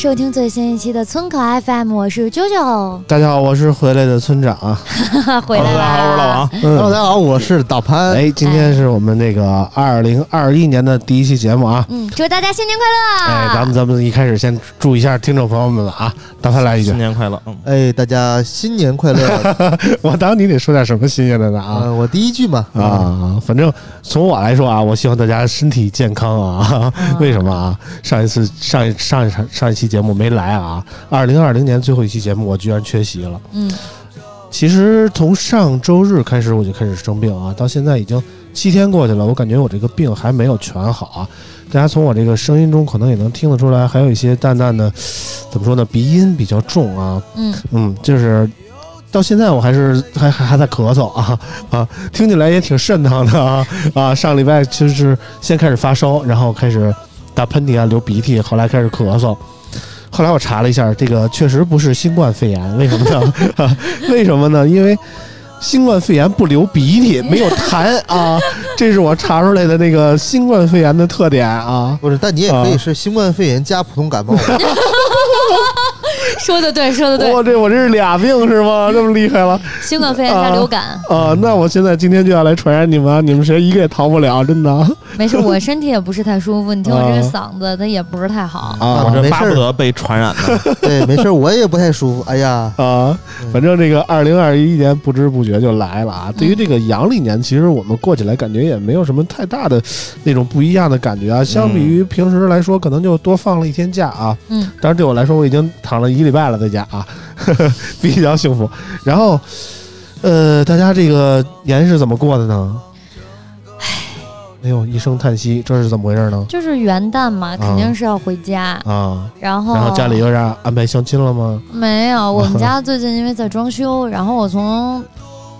收听最新一期的村口 FM，我是啾啾，大家好，我是回来的村长啊。回来大家好！我是老王。嗯 Hello，大家好，我是大潘。哎，今天是我们那个二零二一年的第一期节目啊。嗯，祝大家新年快乐！哎，咱们咱们一开始先祝一下听众朋友们啊，大潘来一句新，年快乐！嗯，哎，大家新年快乐！我当你得说点什么新鲜的呢啊。啊，我第一句嘛，啊，反正从我来说啊，我希望大家身体健康啊。为什么啊？上一次上一上一场上一期节目没来啊，二零二零年最后一期节目我居然缺席了。嗯，其实从上周日开始我就开始生病啊，到现在已经七天过去了，我感觉我这个病还没有全好啊。大家从我这个声音中可能也能听得出来，还有一些淡淡的，怎么说呢，鼻音比较重啊。嗯嗯，就是到现在我还是还还还在咳嗽啊啊，听起来也挺瘆得慌的啊啊！上礼拜其实是先开始发烧，然后开始打喷嚏啊、流鼻涕，后来开始咳嗽。后来我查了一下，这个确实不是新冠肺炎，为什么呢？啊、为什么呢？因为新冠肺炎不流鼻涕，没有痰啊，这是我查出来的那个新冠肺炎的特点啊。不是，但你也可以是新冠肺炎加普通感冒。说的对，说的对，我这我这是俩病是吗？这么厉害了新冠肺炎加流感，啊！那我现在今天就要来传染你们啊，你们谁一个也逃不了，真的 没事，我身体也不是太舒服，你听我这个嗓子，它也不是太好。啊我这巴不得被传染呢。对，没事，我也不太舒服。哎呀，啊！反正这个二零二一年不知不觉就来了啊。对于这个阳历年，其实我们过起来感觉也没有什么太大的那种不一样的感觉啊。相比于平时来说，可能就多放了一天假啊。嗯，但是对我来说，我已经躺了一礼拜了在家啊，比较幸福。然后，呃，大家这个年是怎么过的呢？哎呦，一声叹息，这是怎么回事呢？就是元旦嘛，肯定是要回家，啊，然后然后家里有点安排相亲了吗？没有，我们 家最近因为在装修，然后我从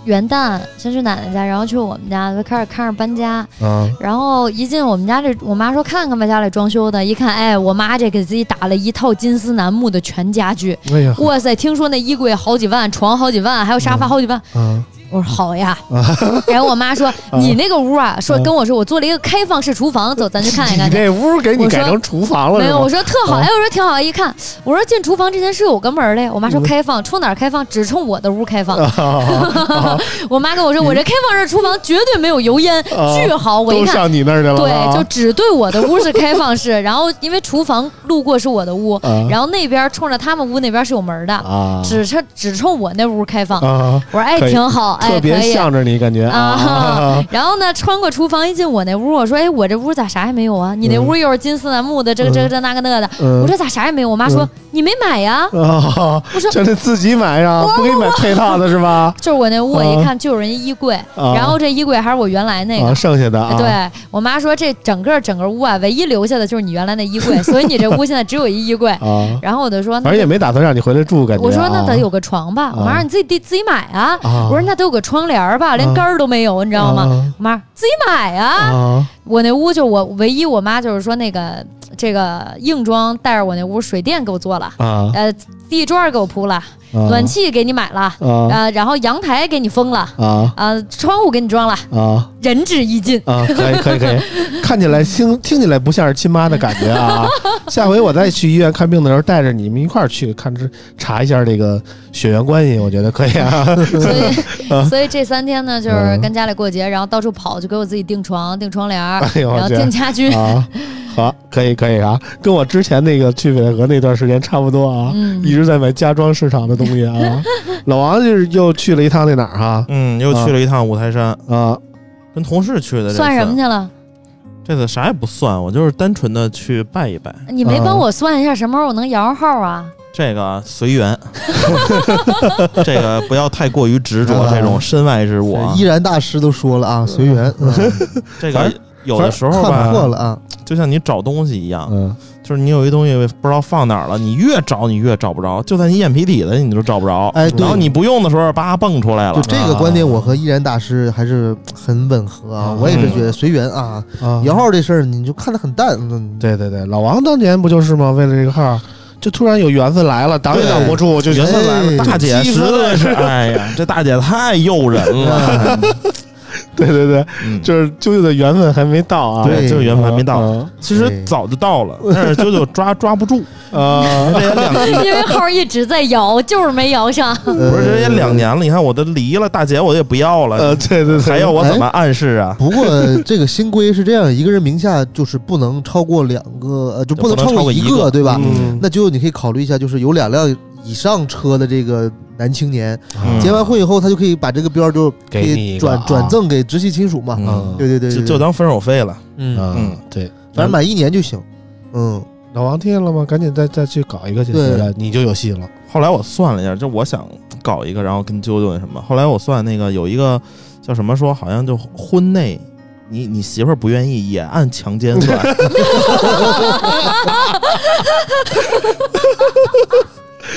元旦先去奶奶家，然后去我们家，就开始看着搬家。嗯，然后一进我们家这，我妈说看看吧，家里装修的，一看，哎，我妈这给自己打了一套金丝楠木的全家具，哎呀，哇塞，听说那衣柜好几万，床好几万，还有沙发好几万。啊，我说好呀，然后我妈说你那个屋啊，说跟我说我做了一个开放式厨房，走，咱去看一看去。这屋给你改成厨房了没有，我说特好，啊哎，我说挺好，一看，我说进厨房之前是有个门儿的，我妈嗯说开放，冲哪儿开放？只冲我的屋开放。啊 我妈跟我说，我这开放式厨房绝对没有油烟，啊巨好。我一看，都上你那儿去了对，啊，就只对我的屋是开放式，然后因为厨房路过是我的屋，啊然后那边冲着他们屋那边是有门的，啊只冲只冲我那屋开放。啊，我说哎，挺好，哎，特别。向着你感觉啊，然后呢，穿过厨房一进我那屋，我说：“哎，我这屋咋啥也没有啊？你那屋又是金丝楠木的，这个这个这那个那个的。嗯我说：“咋啥也没有？”我妈说：“你没买呀。啊，我说这得自己买呀，不给你买配套的是吧？就是我那屋，我啊一看就是人家衣柜，啊然后这衣柜还是我原来那个。啊，剩下的啊，对我妈说，这整个整个屋啊，唯一留下的就是你原来那衣柜，所以你这屋现在只有一衣柜。啊，然后我就说，那反正也没打算让你回来住，感觉我说那啊得有个床吧。我妈说你自己自己买啊。啊我说那得有个窗帘儿吧，连杆儿都没有，你知道吗？妈自己买啊。啊。我那屋就我唯一我妈就是说那个这个硬装带着我那屋水电给我做了，啊。呃，地砖给我铺了，啊暖气给你买了，啊呃，然后阳台给你封了，啊啊，窗户给你装了，啊仁至义尽。啊！可以可以可以，看起来听听起来不像是亲妈的感觉啊！下回我再去医院看病的时候，带着你们一块儿去看这查一下这个血缘关系，我觉得可以啊。所以，所以这三天呢，就是嗯跟家里过节，然后到处跑，就给我自己订床、订窗帘然后天订家居。啊，好，可以可以啊，跟我之前那个去北戴河那段时间差不多啊，嗯一直在买家装市场的东西啊。老王就是又去了一趟那哪儿哈嗯，又去了一趟五台山，啊跟同事去的。这算什么？去了？这次啥也不算，我就是单纯的去拜一拜。你没帮我算一下什么时候我能摇号啊？这个随缘，这个不要太过于执着啊这种身外之物啊 依。然大师都说了啊，随缘，嗯这个有的时候看破吧，了啊，就像你找东西一样，嗯就是你有一东西不知道放哪儿了，你越找你越找不着，就在你眼皮底子你都找不着。哎，对然后，你不用的时候，叭蹦出来了就。这个观点，我和依然大师还是很吻合啊啊。我也是觉得随缘啊，啊，摇号这事儿你就看得很淡，嗯，对对对，老王当年不就是吗？为了这个号，就突然有缘分来了，挡也挡不住，就缘分来了，哎大姐实在是，哎呀，这大姐太诱人了。对对对，嗯，就是啾啾的缘分还没到啊。对，就是缘分还没到。啊其实早就到了，但是九九抓抓不住。啊这也两因为号一直在摇，就是没摇上。不不是，这也两年了，你看我都离了，大姐我也不要呃，了，对对对，还要我怎么暗示啊？不过这个新规是这样，一个人名下就是不能超过两个，呃，就不能超过一超过一个对吧？嗯，那就你可以考虑一下，就是有两辆以上车的这个男青年，嗯结完婚以后，他就可以把这个标就可给你以转一个啊转赠给直系亲属嘛。嗯，对对对，对就就当分手费了。嗯，对，反正满一年就行。嗯，老王听见了吗？赶紧再再去搞一个去，你就有戏了。后来我算了一下，就我想搞一个，然后跟啾啾那什么。后来我算那个有一个叫什么说，好像就婚内。你你媳妇儿不愿意，也按强奸算。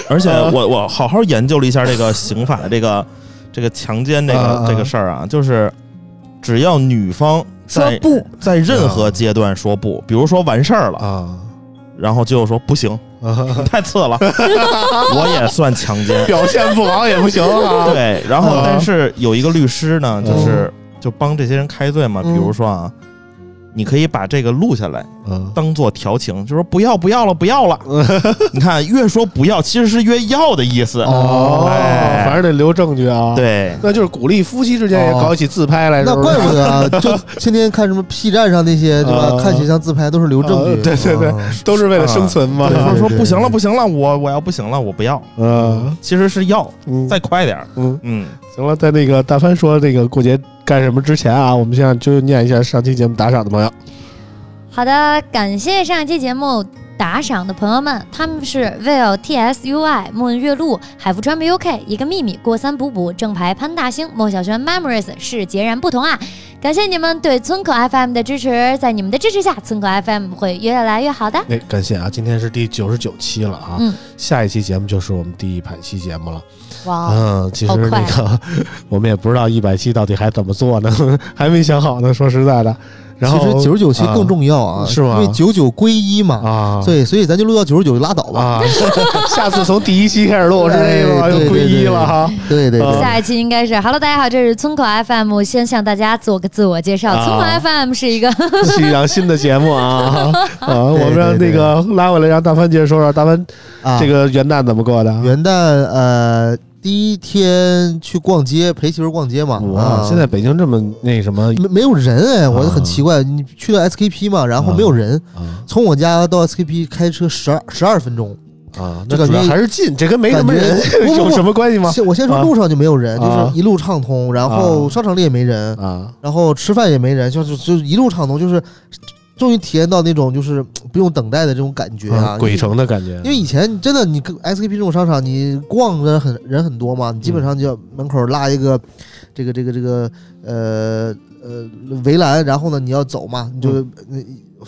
而且我我好好研究了一下这个刑法的这个这个强奸这个、这个事儿啊，就是只要女方在不，在任何阶段说不，比如说完事儿了，啊。然后就说不行，啊，太次了，我也算强奸。表现不好也不行啊。对，然后啊。但是有一个律师呢，就是就帮这些人开罪嘛，比嗯。如说啊，你可以把这个录下来，嗯，当做调情，就说不要不要了不要了。你看越说不要，其实是越要的意思。哦，哎反正得留证据啊。，对，那就是鼓励夫妻之间也搞起自拍来，那怪不得啊，就天天看什么 P 站上那些对吧？啊看形象自拍都是留证据。啊对对对啊都是为了生存嘛。对说不行了不行了，我我要不行了，我不要。嗯其实是要，嗯，再快点儿。嗯，嗯，行了，在那个大帆说这个过节干什么之前啊，我们现在就念一下上期节目打赏的朋友。好的，感谢上期节目打赏的朋友们，他们是 Will T S U I、莫文月露、海富川 B U K、一个秘密、过三补补、正牌潘大星、莫小轩 Memories 是截然不同啊！感谢你们对村口 FM 的支持，在你们的支持下，村口 FM 会越来越好的。哎，感谢啊，今天是第九十九期了啊，嗯下一期节目就是我们第一百期节目了。哇，嗯，其实那个 我们也不知道一百期到底还怎么做呢，还没想好呢。说实在的，然后其实九十九期更重要啊，是吗因为九九归一嘛。啊，对，所以咱就录到九十九就拉倒吧。啊，下次从第一期开始录是这个吗？哎对又归一了哈。啊对对对，下一期应该是 Hello，大家好，这是村口 FM，先向大家做个自我介绍。啊村口 FM 是一个 是一档新的节目啊 啊！我们让那个拉回来，让大帆接着说说大帆啊，这个元旦怎么过的？元旦呃第一天去逛街，陪媳妇逛街嘛。哇，啊现在北京这么那什么没没有人哎，我就啊很奇怪。你去到 SKP 嘛，然后没有人，啊从我家到 SKP 开车十二十二分钟。啊，那感觉还是近，这跟没什么人 有什么关系吗？先我先说啊路上就没有人，就啊是一路畅通，然后啊商场里也没人，啊然后吃饭也没人，就是就一路畅通，就是终于体验到那种就是 不用等待的这种感觉啊，鬼城的感觉，因为以前真的，你跟 SKP 这种商场，你逛的很人很多嘛，你基本上就要门口拉一个这个这个这个呃呃围栏，然后呢你要走嘛，你就、呃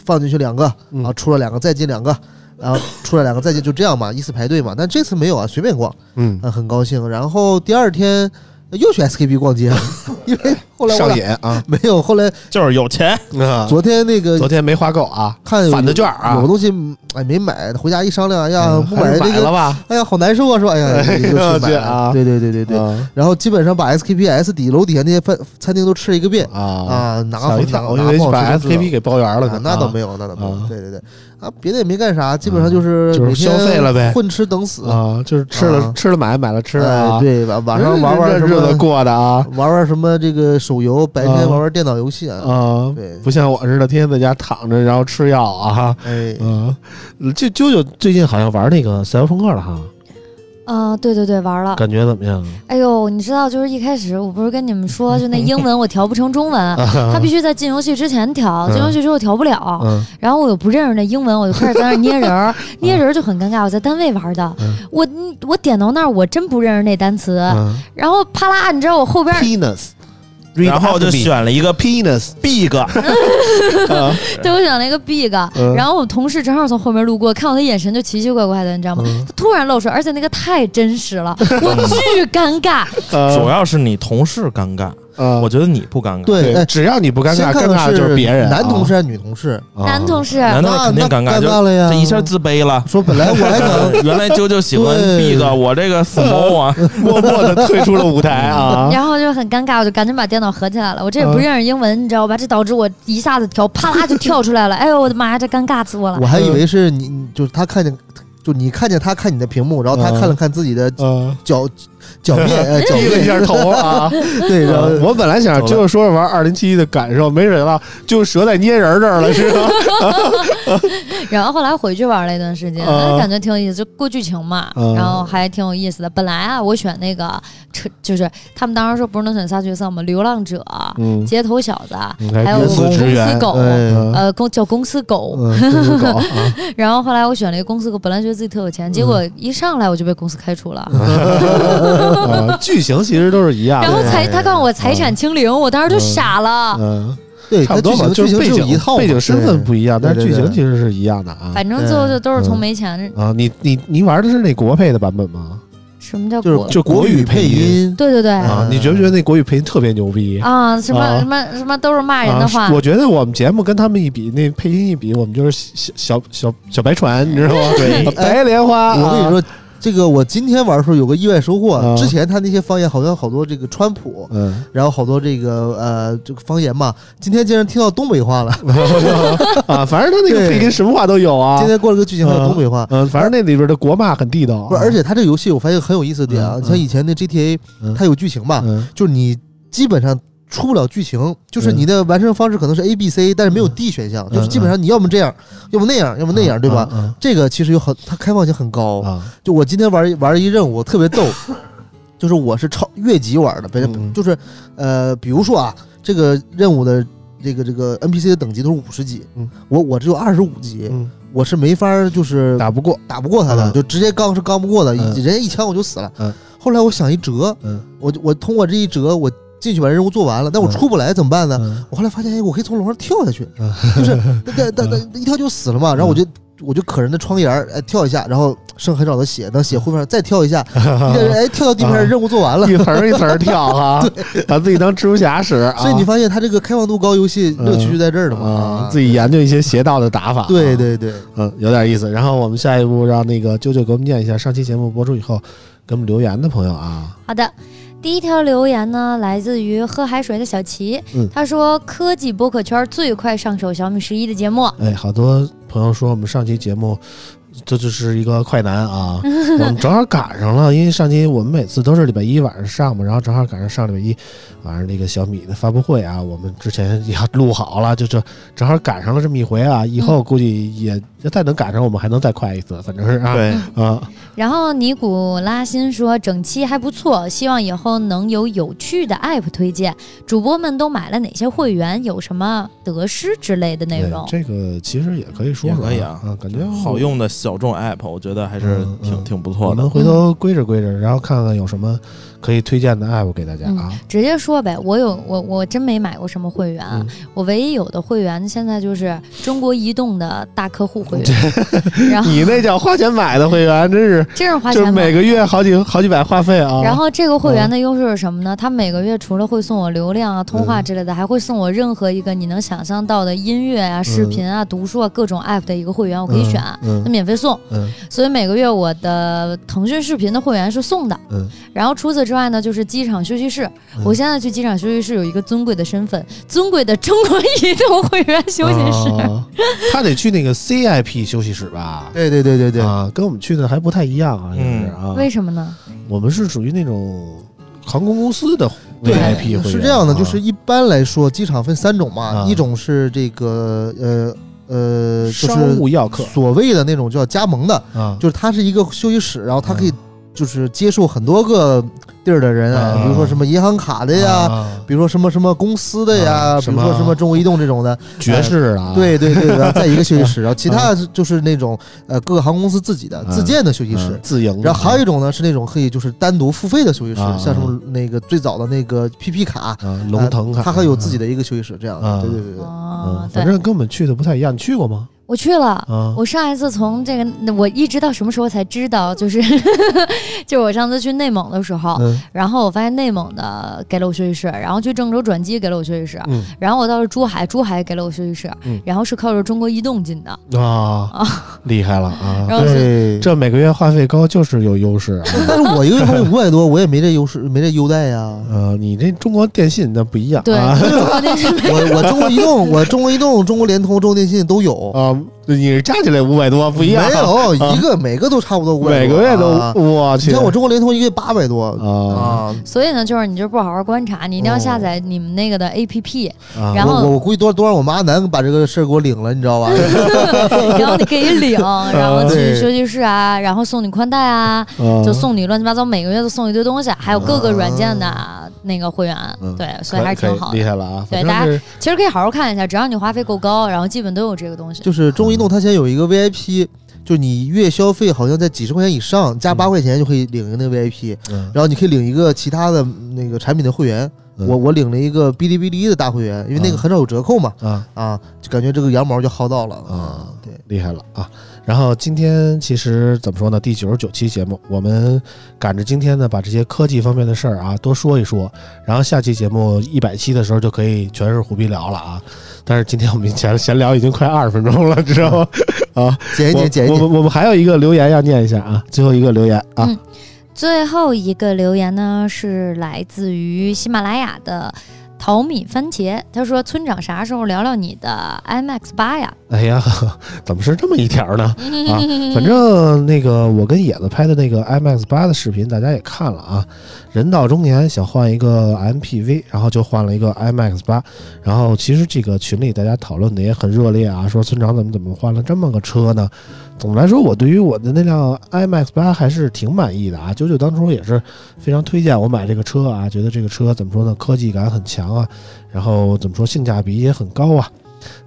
放进去两个，然后出了两个再进两个，然后出来两个再进，就这样嘛，依次排队嘛。但这次没有啊，随便逛，嗯啊很高兴。然后第二天又去 SKP 逛街了，因为后来我上瘾啊没有，后来就是有钱，啊！昨天那个昨天没花够啊，看返的券啊有个东西哎没买，回家一商量，哎呀嗯不买这个，吧？哎呀好难受啊，是吧哎呀就去买去啊，对对对对对。啊然后基本上把 SKPS 底楼底下那些饭餐厅都吃了一个遍啊！啊，拿个吓我一跳，好哪个我以为把 SKP 给包圆了那倒没有，那倒没有啊。对对对，啊，别的也没干啥，基本上就是就是消费了呗混吃等死。啊，就是吃了啊吃了买，买了吃哎啊。对，晚晚上玩玩日子么，过的啊玩玩什么这个手游，白天啊玩玩电脑游戏啊。啊！对，不像我似的，天天在家躺着，然后吃药啊。哎，嗯，就啾啾最近好像玩那个赛博朋克了哈，啊，对对对，玩了。感觉怎么样？哎呦，你知道，就是一开始我不是跟你们说，就那英文我调不成中文，他他必须在进游戏之前调，进游戏之后调不了。嗯然后我又不认识那英文，我就开始在那儿捏人儿，捏人就很尴尬。我在单位玩的，嗯我我点到那儿，我真不认识那单词，嗯然后啪啦，你知道我后边，penis，然后就选了一个 penis，big，对我选了一个 big，嗯。然后我同事正好从后面路过，看我的眼神就奇奇怪怪的，你知道吗？嗯。他突然露出来，而且那个太真实了，我 巨尴尬。主要是你同事尴尬，呃我觉得你不尴尬。对，哎，只要你不尴尬，尴尬的就是别人啊。男同事还是女同事？啊男同事，男同事肯定尴那尬，就尴尬了呀这一下自卑了。说本来我还想 原来啾啾喜欢对 big，我这个 small 啊，默默的退出了舞台啊。然后就很尴尬，我就赶紧把电脑合起来了。我这也不认识英文，你知道吧？这导致我一下子跳，啪啦就跳出来了。哎呦我的妈呀，这尴尬死我了我。还以为是你，就是他看见，就你看见他看你的屏幕，然后他嗯看了看自己的嗯，脚脚 面，呃，脚面，低了一下头啊。对，然后我本来想就是说着玩二零七一的感受，没想到就折在捏人这儿了，是吧？然后后来回去玩了一段时间，感觉挺有意思，就过剧情嘛，啊然后还挺有意思的。本来啊，我选那个车，就是他们当时说不是能选仨角色吗？流浪者、嗯，街头小子，嗯还有公司公司，狗。哎呃，公叫公司狗，然后后来我选了一个公司狗，本来觉得自己特有钱，结果一上来我就被公司开除了，啊剧情其实都是一样的。然后财他告诉我财产清零，我当时就傻了。嗯，对，差不多吧，剧情就是背景一套，背景身份不一样，但是剧情其实是一样的啊。反正最后就都是从没钱。啊，你你你玩的是那国配的版本吗？什么叫国？就是就国语配配音，对对对啊，你觉不觉得那国语配音特别牛逼？啊，什么啊什么什么都是骂人的话啊。我觉得我们节目跟他们一比，那配音一比，我们就是小小小小白船，你知道吗？对白莲花。啊，我跟你说，这个我今天玩的时候有个意外收获啊。之前他那些方言好像好多这个川普，嗯，然后好多这个呃这个方言嘛，今天竟然听到东北话了。啊，反正他那个对配音什么话都有啊。今天过了个剧情还有东北话。嗯，反正那里边的国骂很地道啊。不是，而且他这个游戏我发现很有意思的点啊，嗯像以前的 GTA，嗯它有剧情嘛，嗯就是你基本上出不了剧情，就是你的完成方式可能是 A、B、C，但是没有 D 选项，就是基本上你要么这样，要么那样，要么那样，对吧？嗯这个其实有很，它开放性很高。啊，就我今天玩一玩一任务特别逗，就是我是超越级玩的，就是呃，比如说啊，这个任务的这个这个 NPC 的等级都是五十级，嗯，我我只有二十五级，嗯，我是没法就是打不过。打不过他的，嗯。就直接刚是刚不过的，嗯。人家一枪我就死了。嗯，后来我想一折，嗯。我就我通过这一折，我进去把任务做完了，但我嗯出不来怎么办呢？嗯我后来发现，哎，我可以从楼上跳下去，嗯就是 那那那那一跳就死了嘛。然后我就我就可人的窗沿儿，哎，跳一下，然后剩很少的血，等血恢复上再跳一下，哎跳到地面上，啊任务做完了。一层儿一层儿跳 哈，把自己当蜘蛛侠使啊。所以你发现他这个开放度高，游戏乐趣就在这儿了嘛啊，。自己研究一些邪道的打法。啊，对对对，嗯，有点意思。然后我们下一步让那个啾啾给我们念一下上期节目播出以后给我们留言的朋友啊。好的，第一条留言呢，来自于喝海水的小齐，嗯。他说科技播客圈最快上手小米十一的节目，哎，好多朋友说我们上期节目这就是一个快男啊，我们正好赶上了，因为上期我们每次都是礼拜一晚上上嘛，然后正好赶上上礼拜一晚上那个小米的发布会啊，我们之前也录好了，就这正好赶上了这么一回啊，以后估计也再能赶上，我们还能再快一次，反正是啊，对，啊，然后尼古拉辛说整期还不错，希望以后能有有趣的 app 推荐。主播们都买了哪些会员？有什么得失之类的内容？这个其实也可以说说也可以啊啊，感觉好用的小众 app，我觉得还是挺、嗯嗯挺不错的我们。回头归着归着，然后看看有什么可以推荐的 app 给大家啊。直接说呗，我有我我真没买过什么会员，嗯我唯一有的会员现在就是中国移动的大客户会员，然后你那叫花钱买的会员，真是 真是花就是钱买每个月好几好几百话费啊。然后这个会员的优势是什么呢？它每个月除了会送我流量啊、通话之类的，还会送我任何一个你能想象到的音乐啊、视频啊、读书啊各种 app 的一个会员，我可以选，嗯它免费送。嗯所以每个月我的腾讯视频的会员是送的。嗯然后除此之外呢，就是机场休息室。嗯我现在去机场休息室有一个尊贵的身份，尊贵的中国移动会员休息室。啊他得去那个 CIP 休息室吧？对对对对对，啊，跟我们去的还不太一样啊，就是啊，为什么呢？我们是属于那种航空公司的 VIP 会员，是这样的，啊就是一般来说，机场分三种嘛，啊一种是这个呃呃，就商是务要客所谓的那种叫加盟的，啊，就是它是一个休息室，然后它可以就是接受很多个地儿的人啊，啊。比如说什么银行卡的呀，啊。比如说什么什么公司的呀，啊比如说什么中国移动这种的，爵士啊，对对对，然后 在一个休息室，然后其他就是那种呃各个航空公司自己的啊。自建的休息室。嗯，自营，然后还有一种呢是那种可以就是单独付费的休息室，啊像什么那个最早的那个 PP 卡，啊龙腾卡，它还有自己的一个休息室，这样啊。的，对对对。对。反，正跟我们去的不太一样，你去过吗？我去了。啊，我上一次从这个，我一直到什么时候才知道？就是，就是我上次去内蒙的时候，嗯然后我发现内蒙的给了我休息室，然后去郑州转机给了我休息室，嗯然后我到了珠海，珠海给了我休息室，嗯然后是靠着中国移动进的，啊，厉害了啊！然后是对，这每个月话费高就是有优势啊。但是我一个月花费五百多，我也没这优势，没这优待呀。呃，你这中国电信那不一样对，啊中国电信我我中国移动，我中国移动、中国联通、中国电信都有，啊，你是加起来五百多不一样，没有一个每个都差不多五百，每个月都啊。我去。你像我中国联通一个月八百多啊。啊。所以呢，就是你就不好好观察，你一定要下载你们那个的 APP，、啊。然后我我估计多多让我妈能把这个事儿给我领了，你知道吧？然后你可以领，然后去休息室啊，然后送你宽带啊，啊。就送你乱七八糟，每个月都送一堆东西，还有各个软件的那个会员，嗯对，所以还是挺好的。厉害了啊！对大家其实可以好好看一下，只要你花费够高，然后基本都有这个东西。就是中国移动它现在有一个 VIP，就是你月消费好像在几十块钱以上，加八块钱就可以领一个那个 VIP，嗯然后你可以领一个其他的那个产品的会员。嗯我我领了一个哔哩哔哩的大会员，因为那个嗯很少有折扣嘛，啊啊，就感觉这个羊毛就薅到了啊对，厉害了啊！然后今天其实怎么说呢？第九十九期节目，我们赶着今天呢，把这些科技方面的事儿啊多说一说。然后下期节目一百期的时候就可以全是胡逼聊了啊！但是今天我们闲闲聊已经快二十分钟了，知道吗？啊，减一减，减一减。我我们我们还有一个留言要念一下啊，最后一个留言啊，嗯最后一个留言呢是来自于喜马拉雅的淘米番茄，他说：“村长啥时候聊聊你的 IMAX 八呀哎呀，怎么是这么一条呢？啊，反正那个我跟野子拍的那个 IMAX 八的视频，大家也看了啊。人到中年想换一个 MPV，然后就换了一个 IMAX 八。然后其实这个群里大家讨论的也很热烈啊，说村长怎么怎么换了这么个车呢？总的来说，我对于我的那辆 IMAX 八还是挺满意的啊。九九当初也是非常推荐我买这个车啊，觉得这个车怎么说呢，科技感很强啊，然后怎么说性价比也很高啊。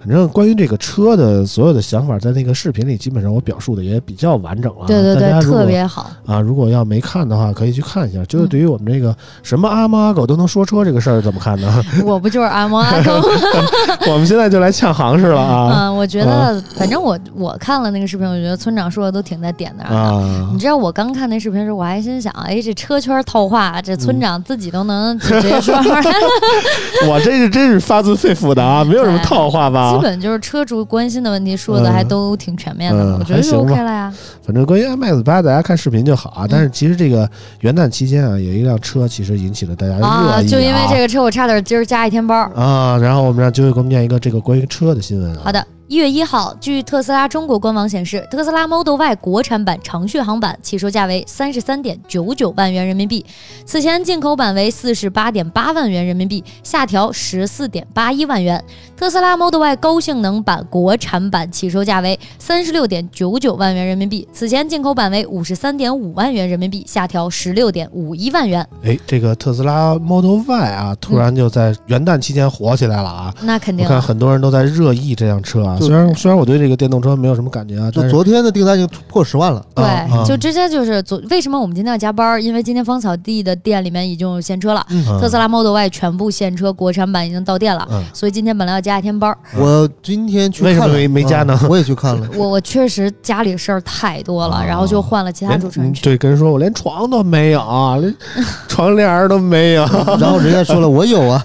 反正关于这个车的所有的想法，在那个视频里基本上我表述的也比较完整了啊。？”对对对，特别好。啊，如果要没看的话，可以去看一下。就是对于我们这个什么阿猫阿狗都能说车这个事儿，怎么看呢？我不就是阿猫阿狗？我们现在就来呛行市了啊 嗯，我觉得，反正我我看了那个视频，我觉得村长说的都挺在点那儿的。啊你！知道我刚看那视频时，我还心想，哎，这车圈套话，这嗯村长自己都能直接说出来，我这是真是发自肺腑的啊，没有什么套话吧基？本就是车主关心的问题说的还都挺全面的，嗯我觉得是还行吧 OK 了呀。反正关于 iMax 八，大家看视频就好啊。但是其实这个元旦期间啊，有一辆车其实引起了大家的热啊，议就因为这个个车，我差点今儿加一天班。啊。然后我们让九九给我们念一个这个关于车的新闻啊。好的，一月一号，据特斯拉中国官网显示，特斯拉 Model Y 国产版长续航版起售价为三十三点九九万元人民币，此前进口版为四十八点八万元人民币，下调十四点八一万元。特斯拉 Model Y 高性能版国产版起售价为三十六点九九万元人民币，此前进口版为五十三点五万元人民币，下调十六点五一万元。哎，这个特斯拉 Model Y 啊，突然就在元旦期间火起来了啊！那肯定看很多人都在热议这辆车啊，就虽然虽然我对这个电动车没有什么感觉啊，就昨天的订单已经突破十万了。对，啊就直接就是昨为什么我们今天要加班儿？因为今天芳草地的店里面已经有现车了，特斯拉 Model Y 全部现车国产版已经到店了，嗯所以今天本来要加一天班儿，我今天去为什么看，没没加呢啊我也去看了。我我确实家里事儿太多了，啊然后就换了其他主持人对跟人说我连床都没有啊，连 床帘都没有。然后人家说了，我有啊，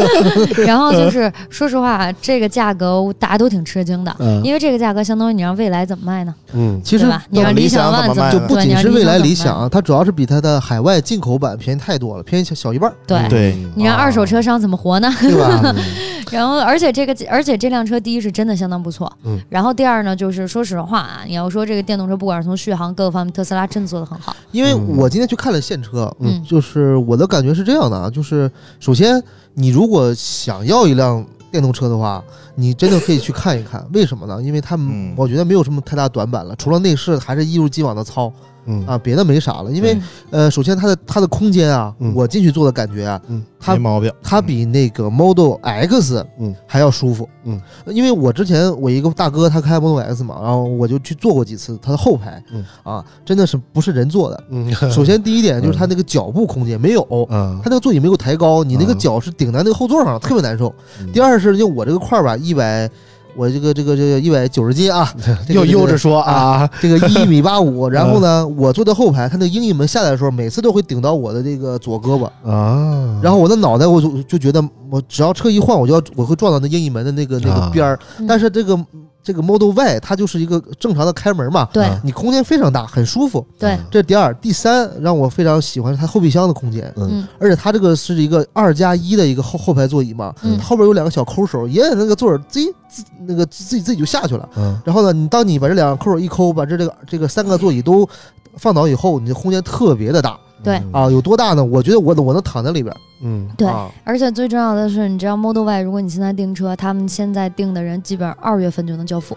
然后就是说实话，这个价格大家都挺吃惊的，嗯。因为这个价格相当于你让未来怎么卖呢？嗯。其实对吧？你让理想 ONE 怎么卖呢？就不仅是未来理想它主要是比它的海外进口版便宜太多了，便宜小小一半儿，对。对。你让二手车商怎么活呢？对吧？然后，而且这个，而且这辆车第一是真的相当不错，嗯，然后第二呢，就是说实话啊，你要说这个电动车，不管是从续航各个方面，特斯拉真的做的很好，因为嗯。我今天去看了现车，嗯。就是我的感觉是这样的啊，就是首先你如果想要一辆电动车的话，你真的可以去看一看，为什么呢？因为他们嗯。我觉得没有什么太大短板了，除了内饰还是一如既往的糙嗯啊，别的没啥了。因为呃，首先它的它的空间啊嗯，我进去坐的感觉啊，嗯它没毛病。它比那个 Model X 嗯还要舒服，嗯，因为我之前我一个大哥他开 Model X 嘛，然后我就去坐过几次他的后排，嗯啊，真的是不是人坐的。嗯，首先第一点就是它那个脚部空间没有，嗯它那个座椅没有抬高，你那个嗯脚是顶在那个后座上，特别难受。嗯第二是就我这个块儿吧，一百，我这个这个这个一百九十斤啊，这个又悠着说啊，这个一米八五，然后呢，我坐在后排，他那个鹰翼门下来的时候，每次都会顶到我的这个左胳膊，啊，然后我的脑袋我就就觉得我只要车一晃，我就要我会撞到那鹰翼门的那个那个啊。边儿。嗯但是这个这个 Model Y 它就是一个正常的开门嘛，对啊你空间非常大，很舒服。对，这是第二，第三让我非常喜欢它后备箱的空间，嗯而且它这个是一个二加一的一个后后排座椅嘛，嗯后边有两个小抠手，也那个座儿自己自那个自己自己就下去了。嗯然后呢，你当你把这两个抠手一抠，把这这个这个三个座椅都放倒以后，你的空间特别的大对啊，有多大呢？我觉得我我能躺在里边。嗯对啊而且最重要的是，你知道 Model Y，如果你现在订车，他们现在订的人基本上二月份就能交付。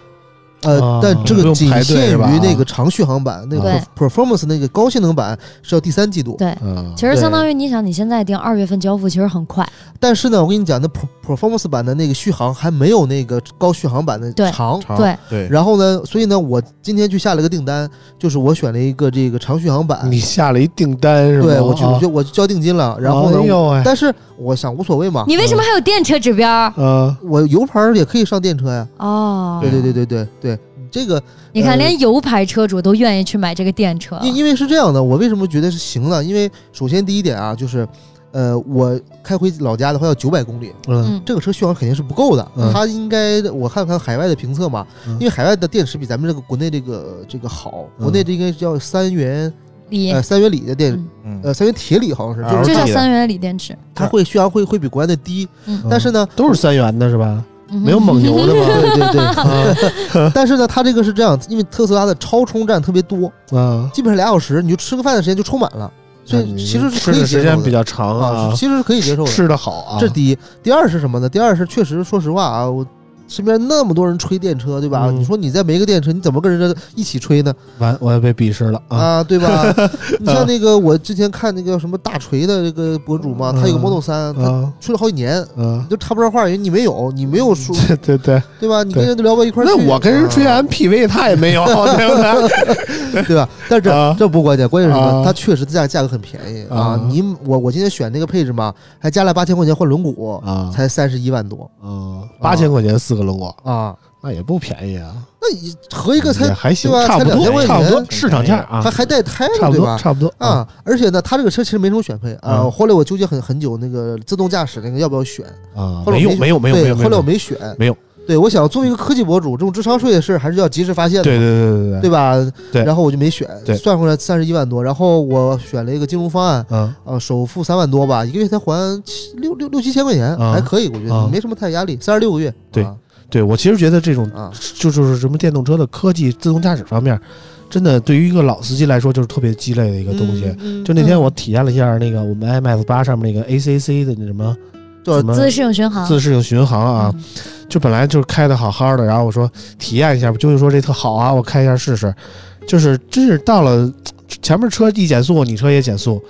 呃啊，但这个仅限于那个长续航版，那个 per- performance 那个高性能版是要第三季度。对，嗯，其实相当于你想，你现在定二月份交付，其实很快。但是呢，我跟你讲，那 per- performance 版的那个续航还没有那个高续航版的长。长对，对，然后呢，所以呢，我今天去下了个订单，就是我选了一个这个长续航版。你下了一订单是吧？对我去，我啊就我就交定金了。然后呢，但是我想无所谓嘛，你为什么还有电车指标？嗯我油牌也可以上电车呀。哦，对对对对对对，这个你看，呃连油牌车主都愿意去买这个电车。因因为是这样的，我为什么觉得是行呢？因为首先第一点啊，就是，呃，我开回老家的话要九百公里，嗯嗯，这个车续航肯定是不够的。嗯它应该我看看海外的评测嘛，嗯因为海外的电池比咱们这个国内这个这个好，嗯国内这应该叫三元锂呃三元锂的电池嗯呃三元铁锂好像是，啊就是就叫三元锂电池。它会续航会会比国外的低，嗯但是呢。都是三元的是吧？嗯没有蒙牛的吗？对对对，啊。但是呢，它这个是这样，因为特斯拉的超充站特别多，啊，基本上俩小时你就吃个饭的时间就充满了，所以其实是可以时接受的。间比较长啊，啊，其实是可以接受的。吃的好啊，这是第一，第二是什么呢？第二是确实，说实话啊，我身边那么多人吹电车，对吧？嗯你说你再没个电车，你怎么跟人家一起吹呢？完我要被鄙视了啊，啊，对吧？你像那个我之前看那个什么大锤的这个博主嘛，嗯他有个 Model 三，他啊吹了好几年。啊你，就插不上话，因为你没有，你没有说，对对对，对吧？你跟人家聊不到一块儿去。那我跟人吹啊 MPV 他也没有，对不对？对吧？但是啊这这不关键，关键是什么？啊它确实价价格很便宜啊啊！你我我今天选那个配置嘛，还加了八千块钱换轮毂，啊才三十一万多啊，八千块钱四个轮毂，啊！那也不便宜啊，那你合一个才还行对，吧？差不才2000块多，差不多钱市场价啊。还，还带胎呢，差不多，对吧？差不多啊，而且呢，它这个车其实没什么选配啊。嗯后来我纠结很很久，那个自动驾驶那个要不要选？啊，后来我没有没有没有对没有，后来我没选，没有。对，我想作为一个科技博主，这种智商税的事还是要及时发现的，对对对对对吧？对。然后我就没选，算回来三十一万多，然后我选了一个金融方案，嗯。啊，首付三万多吧，一个月才还七六六六七千块钱，啊还可以，我觉啊得没什么太压力，三十六个月，对。啊对我其实觉得这种啊，就就是什么电动车的科技、自动驾驶方面，真的对于一个老司机来说就是特别鸡肋的一个东西。嗯，嗯就那天我体验了一下那个我们 IMF 八上面那个 ACC 的那什么叫什么自适应巡航。自适应巡航啊，嗯就本来就是开的好好的，然后我说体验一下吧，就是说这特好啊，我开一下试试，就是真是到了 前面车一减速，你车也减速，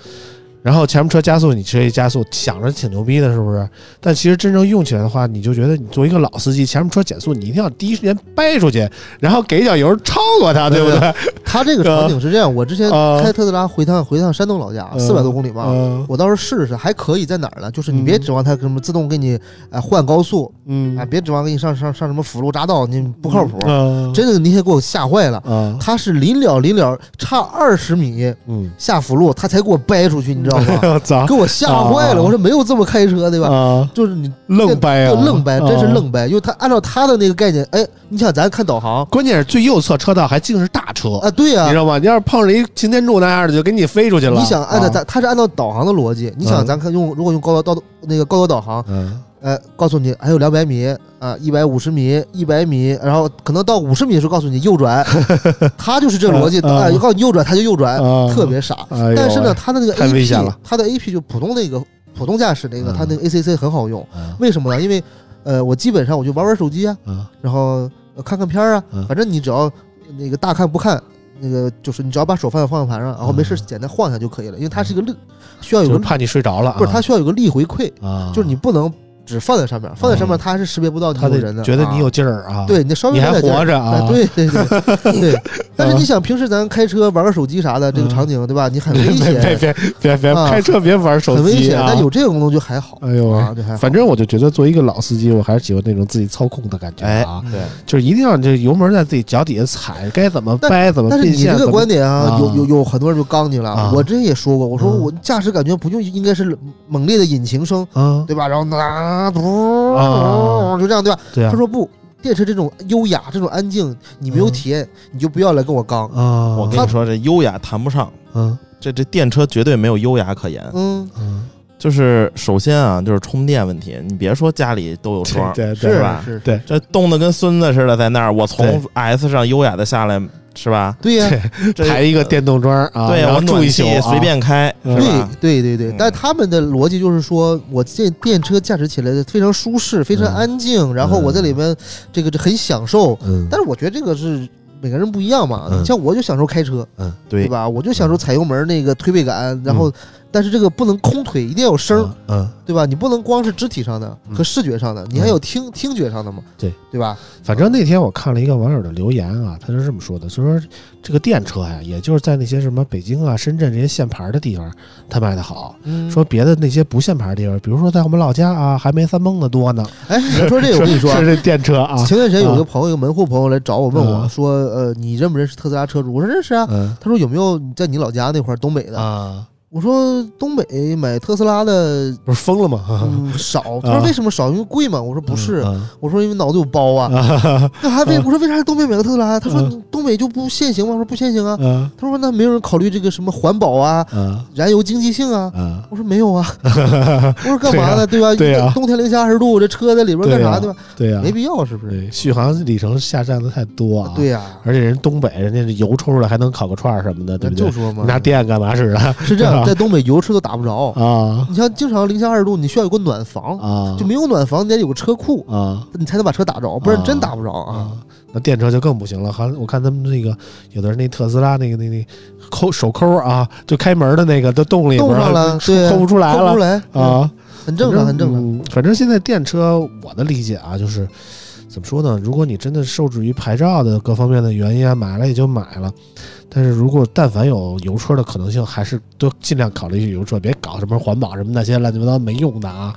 然后前面车加速，你车一加速，想着挺牛逼的，是不是？但其实真正用起来的话，你就觉得你作为一个老司机，前面车减速，你一定要第一时间掰出去，然后给一脚油超过它，对不对？他这个场景是这样，我之前啊开特斯拉回趟回趟山东老家，嗯四百多公里嘛。嗯我到时候试试，还可以在哪儿呢？就是你别嗯指望它什么自动给你呃换高速，嗯啊，别指望给你上上上什么辅路匝道，你不靠谱。嗯真的那天给我吓坏了，啊他是临了临了差二十米嗯，下辅路，他才给我掰出去，你知道吗？我操给我吓坏了，啊我说没有这么开车对吧？啊，就是你愣掰啊，就愣掰，真是啊。愣掰，因为他按照他的那个概念，哎，你想咱看导航？关键是最右侧车道还竟是大车，啊，对呀、你知道吗？你要是碰上一擎天柱那样的，就给你飞出去了。你想按照啊。咱，他是按照导航的逻辑，你想嗯咱看用如果用高德导那个高德导航，嗯呃，告诉你还有两百米啊，一百五十米，一百米，然后可能到五十米的时候告诉你右转，他就是这个逻辑，嗯啊，告诉你右转他就右转，啊特别傻。但是呢，他的那个太危险 AP，了他的 AP 就普通那个普通驾驶那个，嗯。他那个 ACC 很好用，啊为什么呢？因为呃，我基本上我就玩玩手机啊，啊然后呃看看片儿啊嗯，反正你只要那个大看不看。那个就是你只要把手放在方向盘上，然后没事嗯。简单晃一下就可以了，因为它是一个力，需要有个怕你睡着了啊，不是它需要有个力回馈，啊，就是你不能只放在上面，放在上面它还是识别不到你他得有人的，啊觉得你有劲儿啊，对你稍微你还活着啊。哎对对对 对。但是你想，平时咱开车玩个手机啥的，这个嗯。场景对吧？你很危险。别，别别别啊。开车别玩手机很危险。但有这个功能就还好。哎呦啊，这还。反正我就觉得作为一个老司机，我还是喜欢那种自己操控的感觉哎啊，，对，就是一定要这油门在自己脚底下踩，该怎么掰怎么但是你这个观点啊，啊。有有有很多人就刚你了。啊。我之前也说过，我说嗯。我驾驶感觉不就应该是猛烈的引擎声，啊，对吧？然后啊，嘟就这样对吧？对啊。他，说不，电车这种优雅、这种安静，你没有嗯体验，你就不要来跟我刚。啊，我跟你说，这优雅谈不上，嗯。这这电车绝对没有优雅可言。嗯，嗯，就是首先啊，就是充电问题，你别说家里都有 桩，对对是吧？是，对。这冻得跟孙子似的在那儿，我从 S 上优雅的下来，是吧？对呀，这排一个电动桩啊，对呀，然后住我暖气一宿啊。随便开，对吧？对对对。嗯，但他们的逻辑就是说，我这电车驾驶起来非常舒适，非常嗯安静，然后我在里面这个这很享受。嗯，但是我觉得这个是每个人不一样嘛，嗯。像我就享受开车，对。对吧？我就享受踩油门那个推背感，然后但是这个不能空腿，一定要有声儿，嗯，对吧？你不能光是肢体上的嗯和视觉上的，你还有听听觉上的嘛，对对吧？反正那天我看了一个网友的留言啊，他是这么说的，就说这个电车呀，也就是在那些什么北京啊、深圳这些限牌的地方，它卖的好。嗯说别的那些不限牌的地方，比如说在我们老家啊，还没三蹦子多呢。哎，你说这个，我跟你说啊，是这电车啊，前段时间有一个朋友，一个门户朋友来找我，问我嗯说：“呃，你认不认识特斯拉车主？”我说：“认识啊。嗯”他说：“有没有在你老家那块儿东北的啊，？”我说：“东北买特斯拉的，不是疯了吗？嗯，少。”他说：“为什么少？因为贵嘛。”我说：“不是。嗯我说：“因为脑子有包啊。啊 那还为我说为啥东北买个特斯拉？他说：“嗯你东北就不限行吗？”我说：“不限行啊。啊”他说：“那没有人考虑这个什么环保啊、啊燃油经济性啊？”啊！我说：“没有啊。”我说：“干嘛呢？对吧？对呀冬天零下二十度，这车在里边干啥？对吧？对呀，没必要，是不是？对，续航里程下降的太多啊。对，呀，而且人东北人家这油抽出来还能烤个串儿什么的，对不对？那就说嘛，拿电干嘛使的是这样，在东北油车都打不着。啊你像经常零下二十度，你需要有个暖房，啊？就没有暖房，你得有个车库，啊你才能把车打着，不然真打不着啊。啊！那电车就更不行了，好像我看他们那个有的人那特斯拉那个那那抠手抠啊，就开门的那个都洞里边了，对，抠不出来抠不出了来，啊，很正常，很正常。嗯反正现在电车，我的理解啊，就是怎么说呢？如果你真的受制于牌照的各方面的原因啊，买了也就买了。但是如果但凡有油车的可能性，还是都尽量考虑油车，别搞什么环保什么那些乱七八糟没用的啊。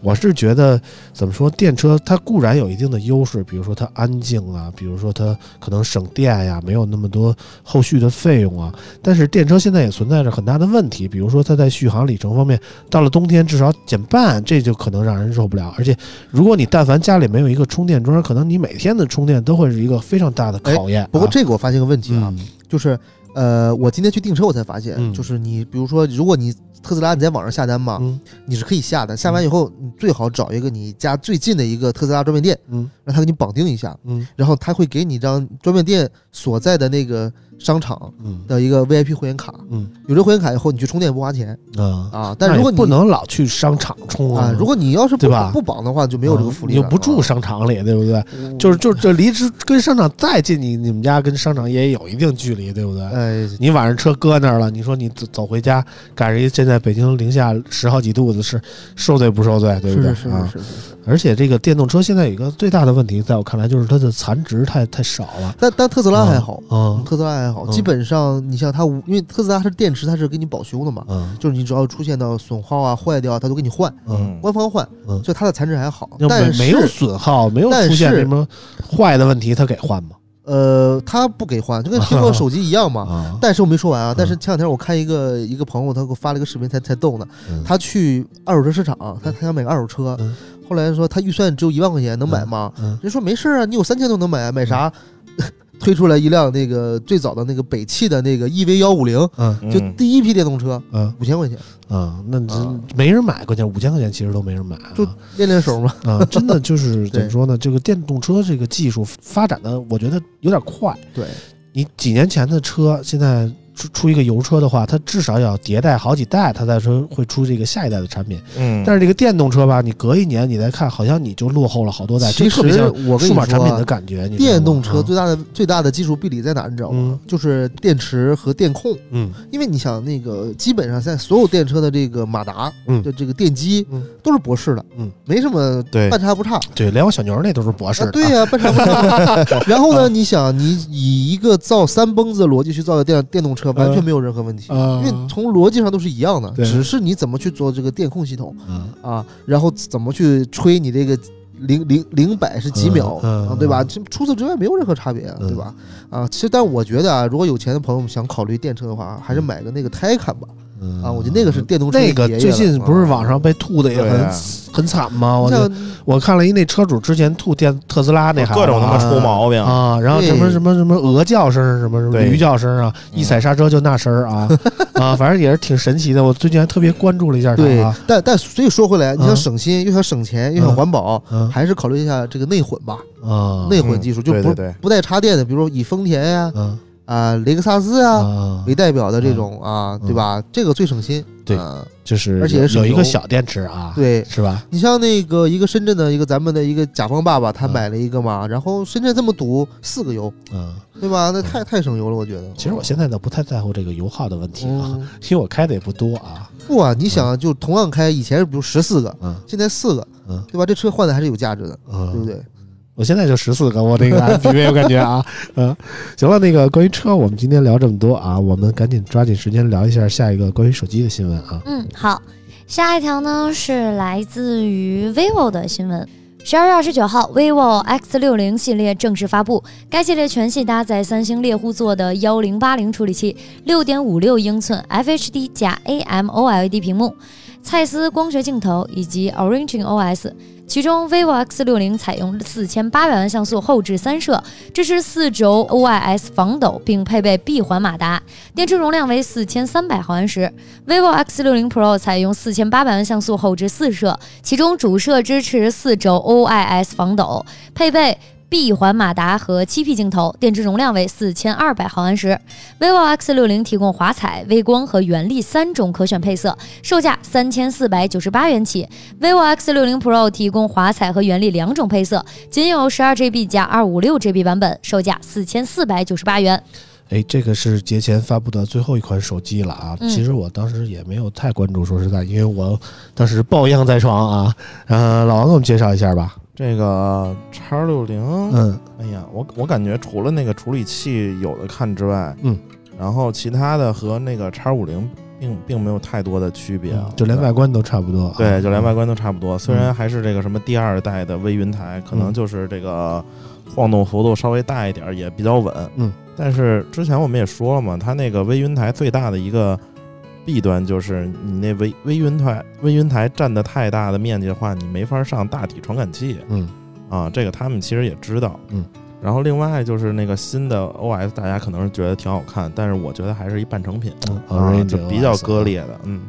我是觉得怎么说，电车它固然有一定的优势，比如说它安静啊，比如说它可能省电呀，没有那么多后续的费用啊。但是电车现在也存在着很大的问题，比如说它在续航里程方面，到了冬天至少减半，这就可能让人受不了。而且，如果你但凡家里没有一个充电桩，可能你每天的充电都会是一个非常大的考验啊。不过这个我发现个问题啊，嗯就是呃，我今天去订车，我才发现，嗯。就是你比如说，如果你特斯拉你在网上下单嘛，嗯。你是可以下的，下完以后你最好找一个你家最近的一个特斯拉专卖店，嗯。让他给你绑定一下，嗯。然后他会给你一张专卖店所在的那个商场嗯的一个 VIP 会员卡，嗯有这会员卡以后，你去充电不花钱啊，啊。但如果你不能老去商场充啊，如果你要是不对吧不绑的话，就没有这个福利。你又不住商场里，对不对？啊，就是就是这离这跟商场再近，你你们家跟商场也有一定距离，对不对？哎，你晚上车搁那儿了，你说你走走回家，赶上一现在北京零下十好几度的，是受罪不受罪，对不对？啊是是是是。而且这个电动车现在有一个最大的问题，在我看来就是它的残值太太少了。但但特斯拉还好，嗯特斯拉还好，嗯。基本上你像它无，因为特斯拉是电池，它是给你保修的嘛，嗯。就是你只要出现到损耗啊、坏掉啊，它都给你换，嗯，官方换，嗯。就它的残值还好。但是没没有损耗，没有但出现是什么坏的问题，它给换吗？呃，它不给换，就跟苹果手机一样嘛。啊，但是我没说完啊，但是嗯前两天我看一个一个朋友，他给我发了一个视频才才逗呢。嗯。他去二手车市场，他他想买个二手车。嗯，后来说他预算只有一万块钱，能买吗？嗯。人说没事啊，你有三千都能买，买啥？推出来一辆那个最早的那个北汽的那个 EV 幺五零，嗯就嗯第一批电动车，嗯五千块钱，啊，那没人买，关键五千块钱其实都没人买啊，就练练手嘛。啊，真的 就是怎么说呢？这个电动车这个技术发展的，我觉得有点快。对，你几年前的车，现在出出一个油车的话，它至少要迭代好几代，它才说会出这个下一代的产品。嗯，但是这个电动车吧，你隔一年你再看，好像你就落后了好多代，其就特别像实我跟你数码产品的说，感觉。电动车啊最大的最大的技术壁垒在哪？你知道吗嗯？就是电池和电控。嗯因为你想，那个基本上现在所有电车的这个马达，嗯的这个电机嗯都是博士的，嗯，没什么对半差不差。对，连我小牛那都是博士的。啊对呀、半差不差。然后呢，你想，你以一个造三蹦子的逻辑去造的电电动车，完全没有任何问题，啊因为从逻辑上都是一样的，只是你怎么去做这个电控系统嗯啊，然后怎么去吹你这个。零零零百是几秒、嗯嗯啊，对吧？这除此之外没有任何差别，嗯对吧？啊，其实，但我觉得啊，如果有钱的朋友们想考虑电车的话，还是买个那个 Taycan 吧。嗯。啊，我觉得那个是电动车的那个最近不是网上被吐的也很啊。很惨吗？我就我看了一那车主之前吐电特斯拉那孩子各种他妈出毛病，啊，然后什么什么什么鹅叫声，什么什么驴叫声啊，一踩刹车就那声儿啊啊，反正也是挺神奇的。我最近还特别关注了一下它对啊，，但但所以说回来，你想嗯。省心又想省钱又想嗯。环保，嗯。还是考虑一下这个内混吧。啊。内混技术就不对对对。不带插电的，比如说以丰田呀、嗯啊雷克萨斯啊啊为代表的这种啊，嗯对吧？这个最省心。对啊就是而且有有一个小电池啊，对是吧？你像那个一个深圳的一个咱们的一个甲方爸爸，他嗯买了一个嘛，然后深圳这么堵，四个油，嗯，对吧？那太太省油了，我觉得。其实我现在呢不太在乎这个油耗的问题啊，嗯因为我开的也不多啊。不啊，你想就同样开，以前比如十四个，嗯现在四个，嗯对吧？这车换的还是有价值的，嗯，对不对？我现在就十四个，我那个 MPV 我感觉啊，嗯，行了，那个关于车，我们今天聊这么多啊，我们赶紧抓紧时间聊一下下一个关于手机的新闻啊。嗯，好，下一条呢是来自于 vivo 的新闻。十二月二十九号，vivo X 六零系列正式发布。该系列全系搭载三星猎户座的幺零八零处理器，六点五六英寸 FHD 加 AMOLED 屏幕，蔡司光学镜头以及 Origin OS。其中，vivo X 六零采用四千八百万像素后置三摄，支持四轴 OIS 防抖，并配备闭环马达，电池容量为四千三百毫安时。vivo X 六零 Pro 采用四千八百万像素后置四摄，其中主摄支持四轴 OIS 防抖，配备闭环马达和七 P 镜头，电池容量为四千二百毫安时。vivo X 六零提供华彩、微光和原力三种可选配色，售价三千四百九十八元起。vivo X 六零 Pro 提供华彩和原力两种配色，仅有十二 GB 加二五六 GB 版本，售价四千四百九十八元。哎，这个是节前发布的最后一款手机了啊。嗯其实我当时也没有太关注，说实在，因为我当时抱恙在床啊。呃，老王给我们介绍一下吧。这个叉六零，嗯哎呀，我我感觉除了那个处理器有的看之外，嗯，然后其他的和那个叉五零并并没有太多的区别啊，嗯就连外观都差不多啊。对，就连外观都差不多。虽嗯然还是这个什么第二代的微云台，可能嗯就是这个晃动幅度稍微大一点儿，也比较稳。嗯，但是之前我们也说了嘛，它那个微云台最大的一个弊端就是你那微微云台微云台占的太大的面积的话，你没法上大体传感器嗯啊。这个他们其实也知道。嗯。然后另外就是那个新的 OS，大家可能是觉得挺好看，但是我觉得还是一半成品。嗯啊，就比较割裂的，嗯，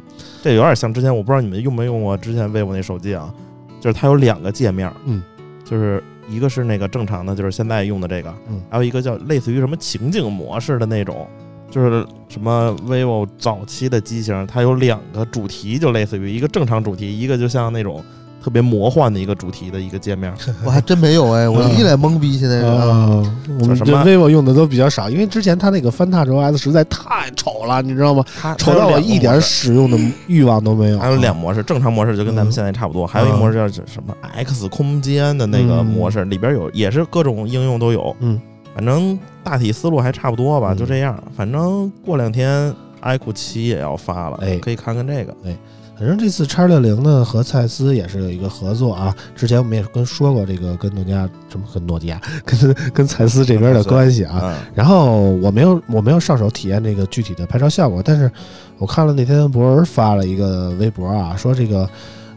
这有点像之前我不知道你们用没用过之前 vivo 那手机啊，就是它有两个界面，嗯，就是一个是那个正常的，就是现在用的这个，嗯还有一个叫类似于什么情景模式的那种，就是什么 vivo 早期的机型，它有两个主题，就类似于一个正常主题，一个就像那种特别魔幻的一个主题的一个界面。我还真没有哎，我一脸懵逼，现在我们这什么 vivo 用的都比较少，因为之前它那个翻 Touch OS 实在太丑了，你知道吗？丑到我一点使用的欲望都没有。还有两模式，正常模式就跟咱们现在差不多，还有一个模式叫什么 X 空间的那个模式，里边有也是各种应用都有。嗯，反正大体思路还差不多吧，嗯就这样。反正过两天 iQOO 七也要发了，哎可以看看这个。哎反正这次叉六零呢和蔡司也是有一个合作啊，之前我们也跟说过这个跟诺基亚什么跟诺基亚 跟跟蔡司这边的关系啊。嗯，然后我没有我没有上手体验这个具体的拍照效果，但是我看了那天博文发了一个微博啊，说这个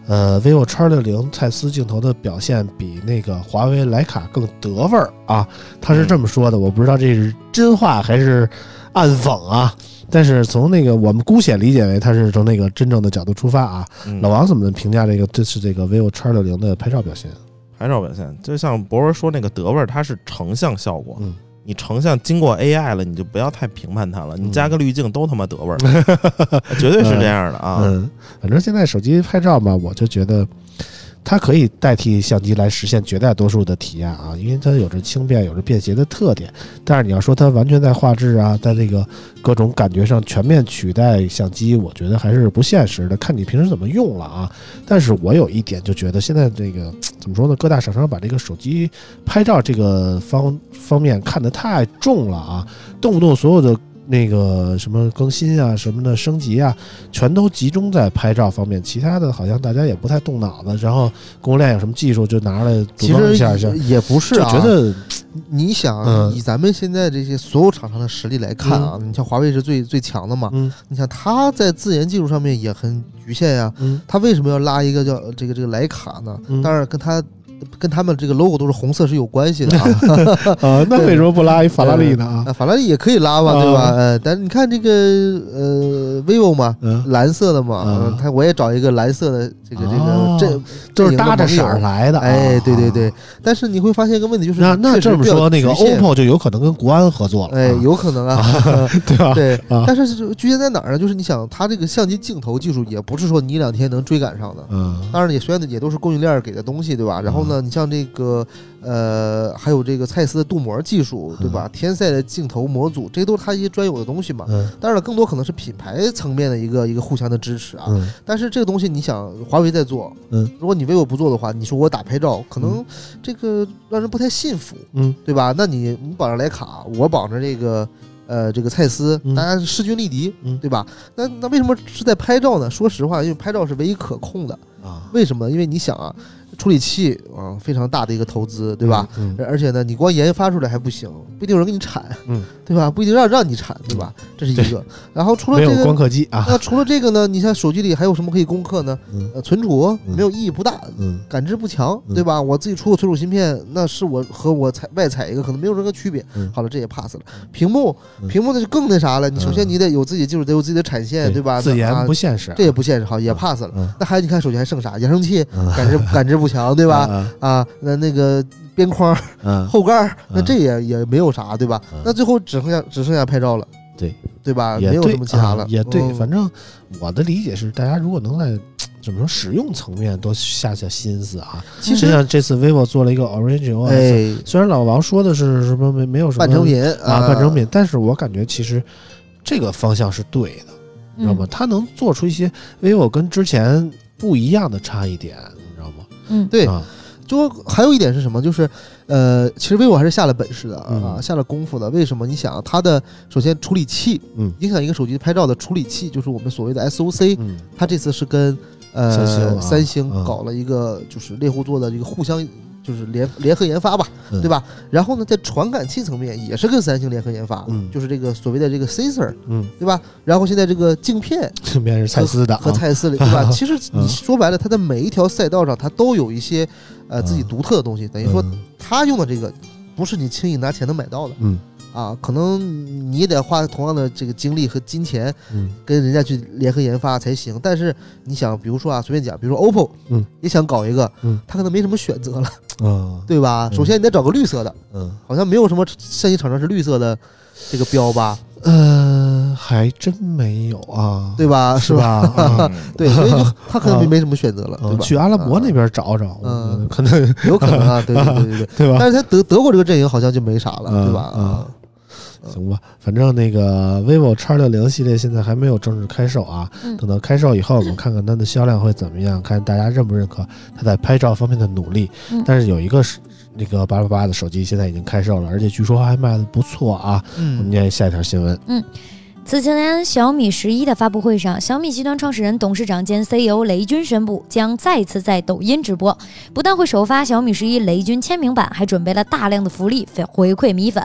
呃 vivo X 六零蔡司镜头的表现比那个华为徕卡更得味儿啊，他是这么说的，我不知道这是真话还是暗讽啊。但是从那个我们姑且理解为他是从那个真正的角度出发啊。嗯老王怎么评价这个这次这个 vivo X 六零的拍照表现？拍照表现，就像博文说那个德味儿，它是成像效果。嗯你成像经过 AI 了，你就不要太评判它了。你嗯加个滤镜都他妈得味儿，绝对是这样的啊。嗯，反正现在手机拍照吧，我就觉得它可以代替相机来实现绝大多数的体验啊，因为它有着轻便、有着便携的特点。但是你要说它完全在画质啊，在这个各种感觉上全面取代相机，我觉得还是不现实的，看你平时怎么用了啊。但是我有一点就觉得现在这个怎么说呢？各大厂商把这个手机拍照这个方方面看得太重了啊，动不动所有的。那个什么更新啊，什么的升级啊，全都集中在拍照方面，其他的好像大家也不太动脑子。然后供应链有什么技术就拿出来组其实装一下，像也也不是啊，就觉得你想嗯。以咱们现在这些所有厂商的实力来看啊，你像华为是最最强的嘛，嗯。你像它在自研技术上面也很局限呀，嗯。它为什么要拉一个叫这个这个徕卡呢？嗯。当然跟它跟他们这个 logo 都是红色是有关系的啊。啊，那为什么不拉一法拉利呢啊？啊，法拉利也可以拉嘛，啊对吧？呃，但是你看这个呃 vivo 嘛，嗯，蓝色的嘛，啊嗯，它我也找一个蓝色的这个这哦个这就是搭着色儿来的啊。哎，对对对啊。，但是你会发现一个问题，就是那那这么说，那个 OPPO 就有可能跟国安合作了。哎，啊有可能啊，对吧？对，啊但是是局限在哪儿呢？就是你想，它这个相机镜头技术也不是说你一两天能追赶上的。嗯当然也虽然也都是供应链给的东西，对吧？然后呢，你像这个呃，还有这个蔡司的镀膜技术，对吧？天赛的镜头模组，这些都是它一些专有的东西嘛。嗯当然了，更多可能是品牌层面的一个一个互相的支持啊。嗯但是这个东西，你想，华为在做，嗯，如果你 vivo 不做的话，你说我打拍照，可能这个让人不太信服，嗯对吧？那你你绑着徕卡，我绑着这个呃这个蔡司，嗯大家势均力敌，嗯对吧？那那为什么是在拍照呢？说实话，因为拍照是唯一可控的。啊，为什么？因为你想啊，处理器啊非常大的一个投资，对吧？嗯？而而且呢，你光研发出来还不行，不一定有人给你产，嗯，对吧？不一定让让你产，对吧？这是一个。然后除了这个光这个，刻机啊。那除了这个呢？你像手机里还有什么可以攻克呢？嗯呃，存储嗯没有意义不大，嗯感知不强，嗯对吧？我自己出个存储芯片，那是我和我采外采一个可能没有任何区别。嗯好了，这也 pass 了。屏幕嗯，屏幕那就更那啥了。你首先嗯你得有自己的技术，得有自己的产线，对吧？自研啊不现实。这也不现实，好也 pass 了。嗯那还有你看手机还剩啥？扬声器嗯感知感知不强，对吧？嗯啊，那那个边框嗯后盖，那嗯这也也没有啥，对吧嗯？那最后只剩下只剩下拍照了，对对吧？也没有什么其他了啊。也对，嗯反正我的理解是，大家如果能在怎么说使用层面多下下心思啊，其实就像这次 vivo 做了一个 Orange OS，、哎，虽然老王说的是什么没没有什么半成品啊半成品，但是我感觉其实这个方向是对的，你知道吗？它能做出一些 vivo 跟之前不一样的差异点？嗯，对啊，就还有一点是什么？就是，呃，其实 vivo 还是下了本事的啊，嗯下了功夫的。为什么？你想，它的首先处理器，嗯影响一个手机拍照的处理器，就是我们所谓的 SOC，、嗯它这次是跟呃三星啊三星嗯搞了一个就是猎户座的一个互相就是联联合研发吧，嗯对吧？然后呢，在传感器层面也是跟三星联合研发，嗯就是这个所谓的这个 sensor，嗯，对吧？然后现在这个镜片 镜片是蔡司的啊，和蔡司的，对吧？其实嗯你说白了，它在每一条赛道上，它都有一些呃自己嗯独特的东西，等于说它用的这个不是你轻易拿钱能买到的，嗯啊，可能你也得花同样的这个精力和金钱嗯跟人家去联合研发才行。但是你想，比如说啊，随便讲，比如说 OPPO，嗯，也想搞一个，嗯，他可能没什么选择了，啊对吧？嗯首先你得找个绿色的，嗯好像没有什么三星厂商是绿色的这个标吧，呃，还真没有啊，对吧？是吧？对，所以就他可能没啊没什么选择了，对嗯吧？去阿拉伯那啊边找找，嗯可能有可能啊，对对对对对。对吧？但是他德德国这个阵营好像就没啥了，嗯对吧？嗯啊，行吧，反正那个 vivo X 六零系列现在还没有正式开售啊，嗯等到开售以后，我们看看它的销量会怎么样，看大家认不认可它在拍照方面的努力。嗯但是有一个是那个八八八的手机现在已经开售了，而且据说还卖的不错啊。我们嗯，念下一条新闻，嗯此前，小米十一的发布会上，小米集团创始人、董事长兼 CEO 雷军宣布将再次在抖音直播，不但会首发小米十一雷军签名版，还准备了大量的福利回馈米粉。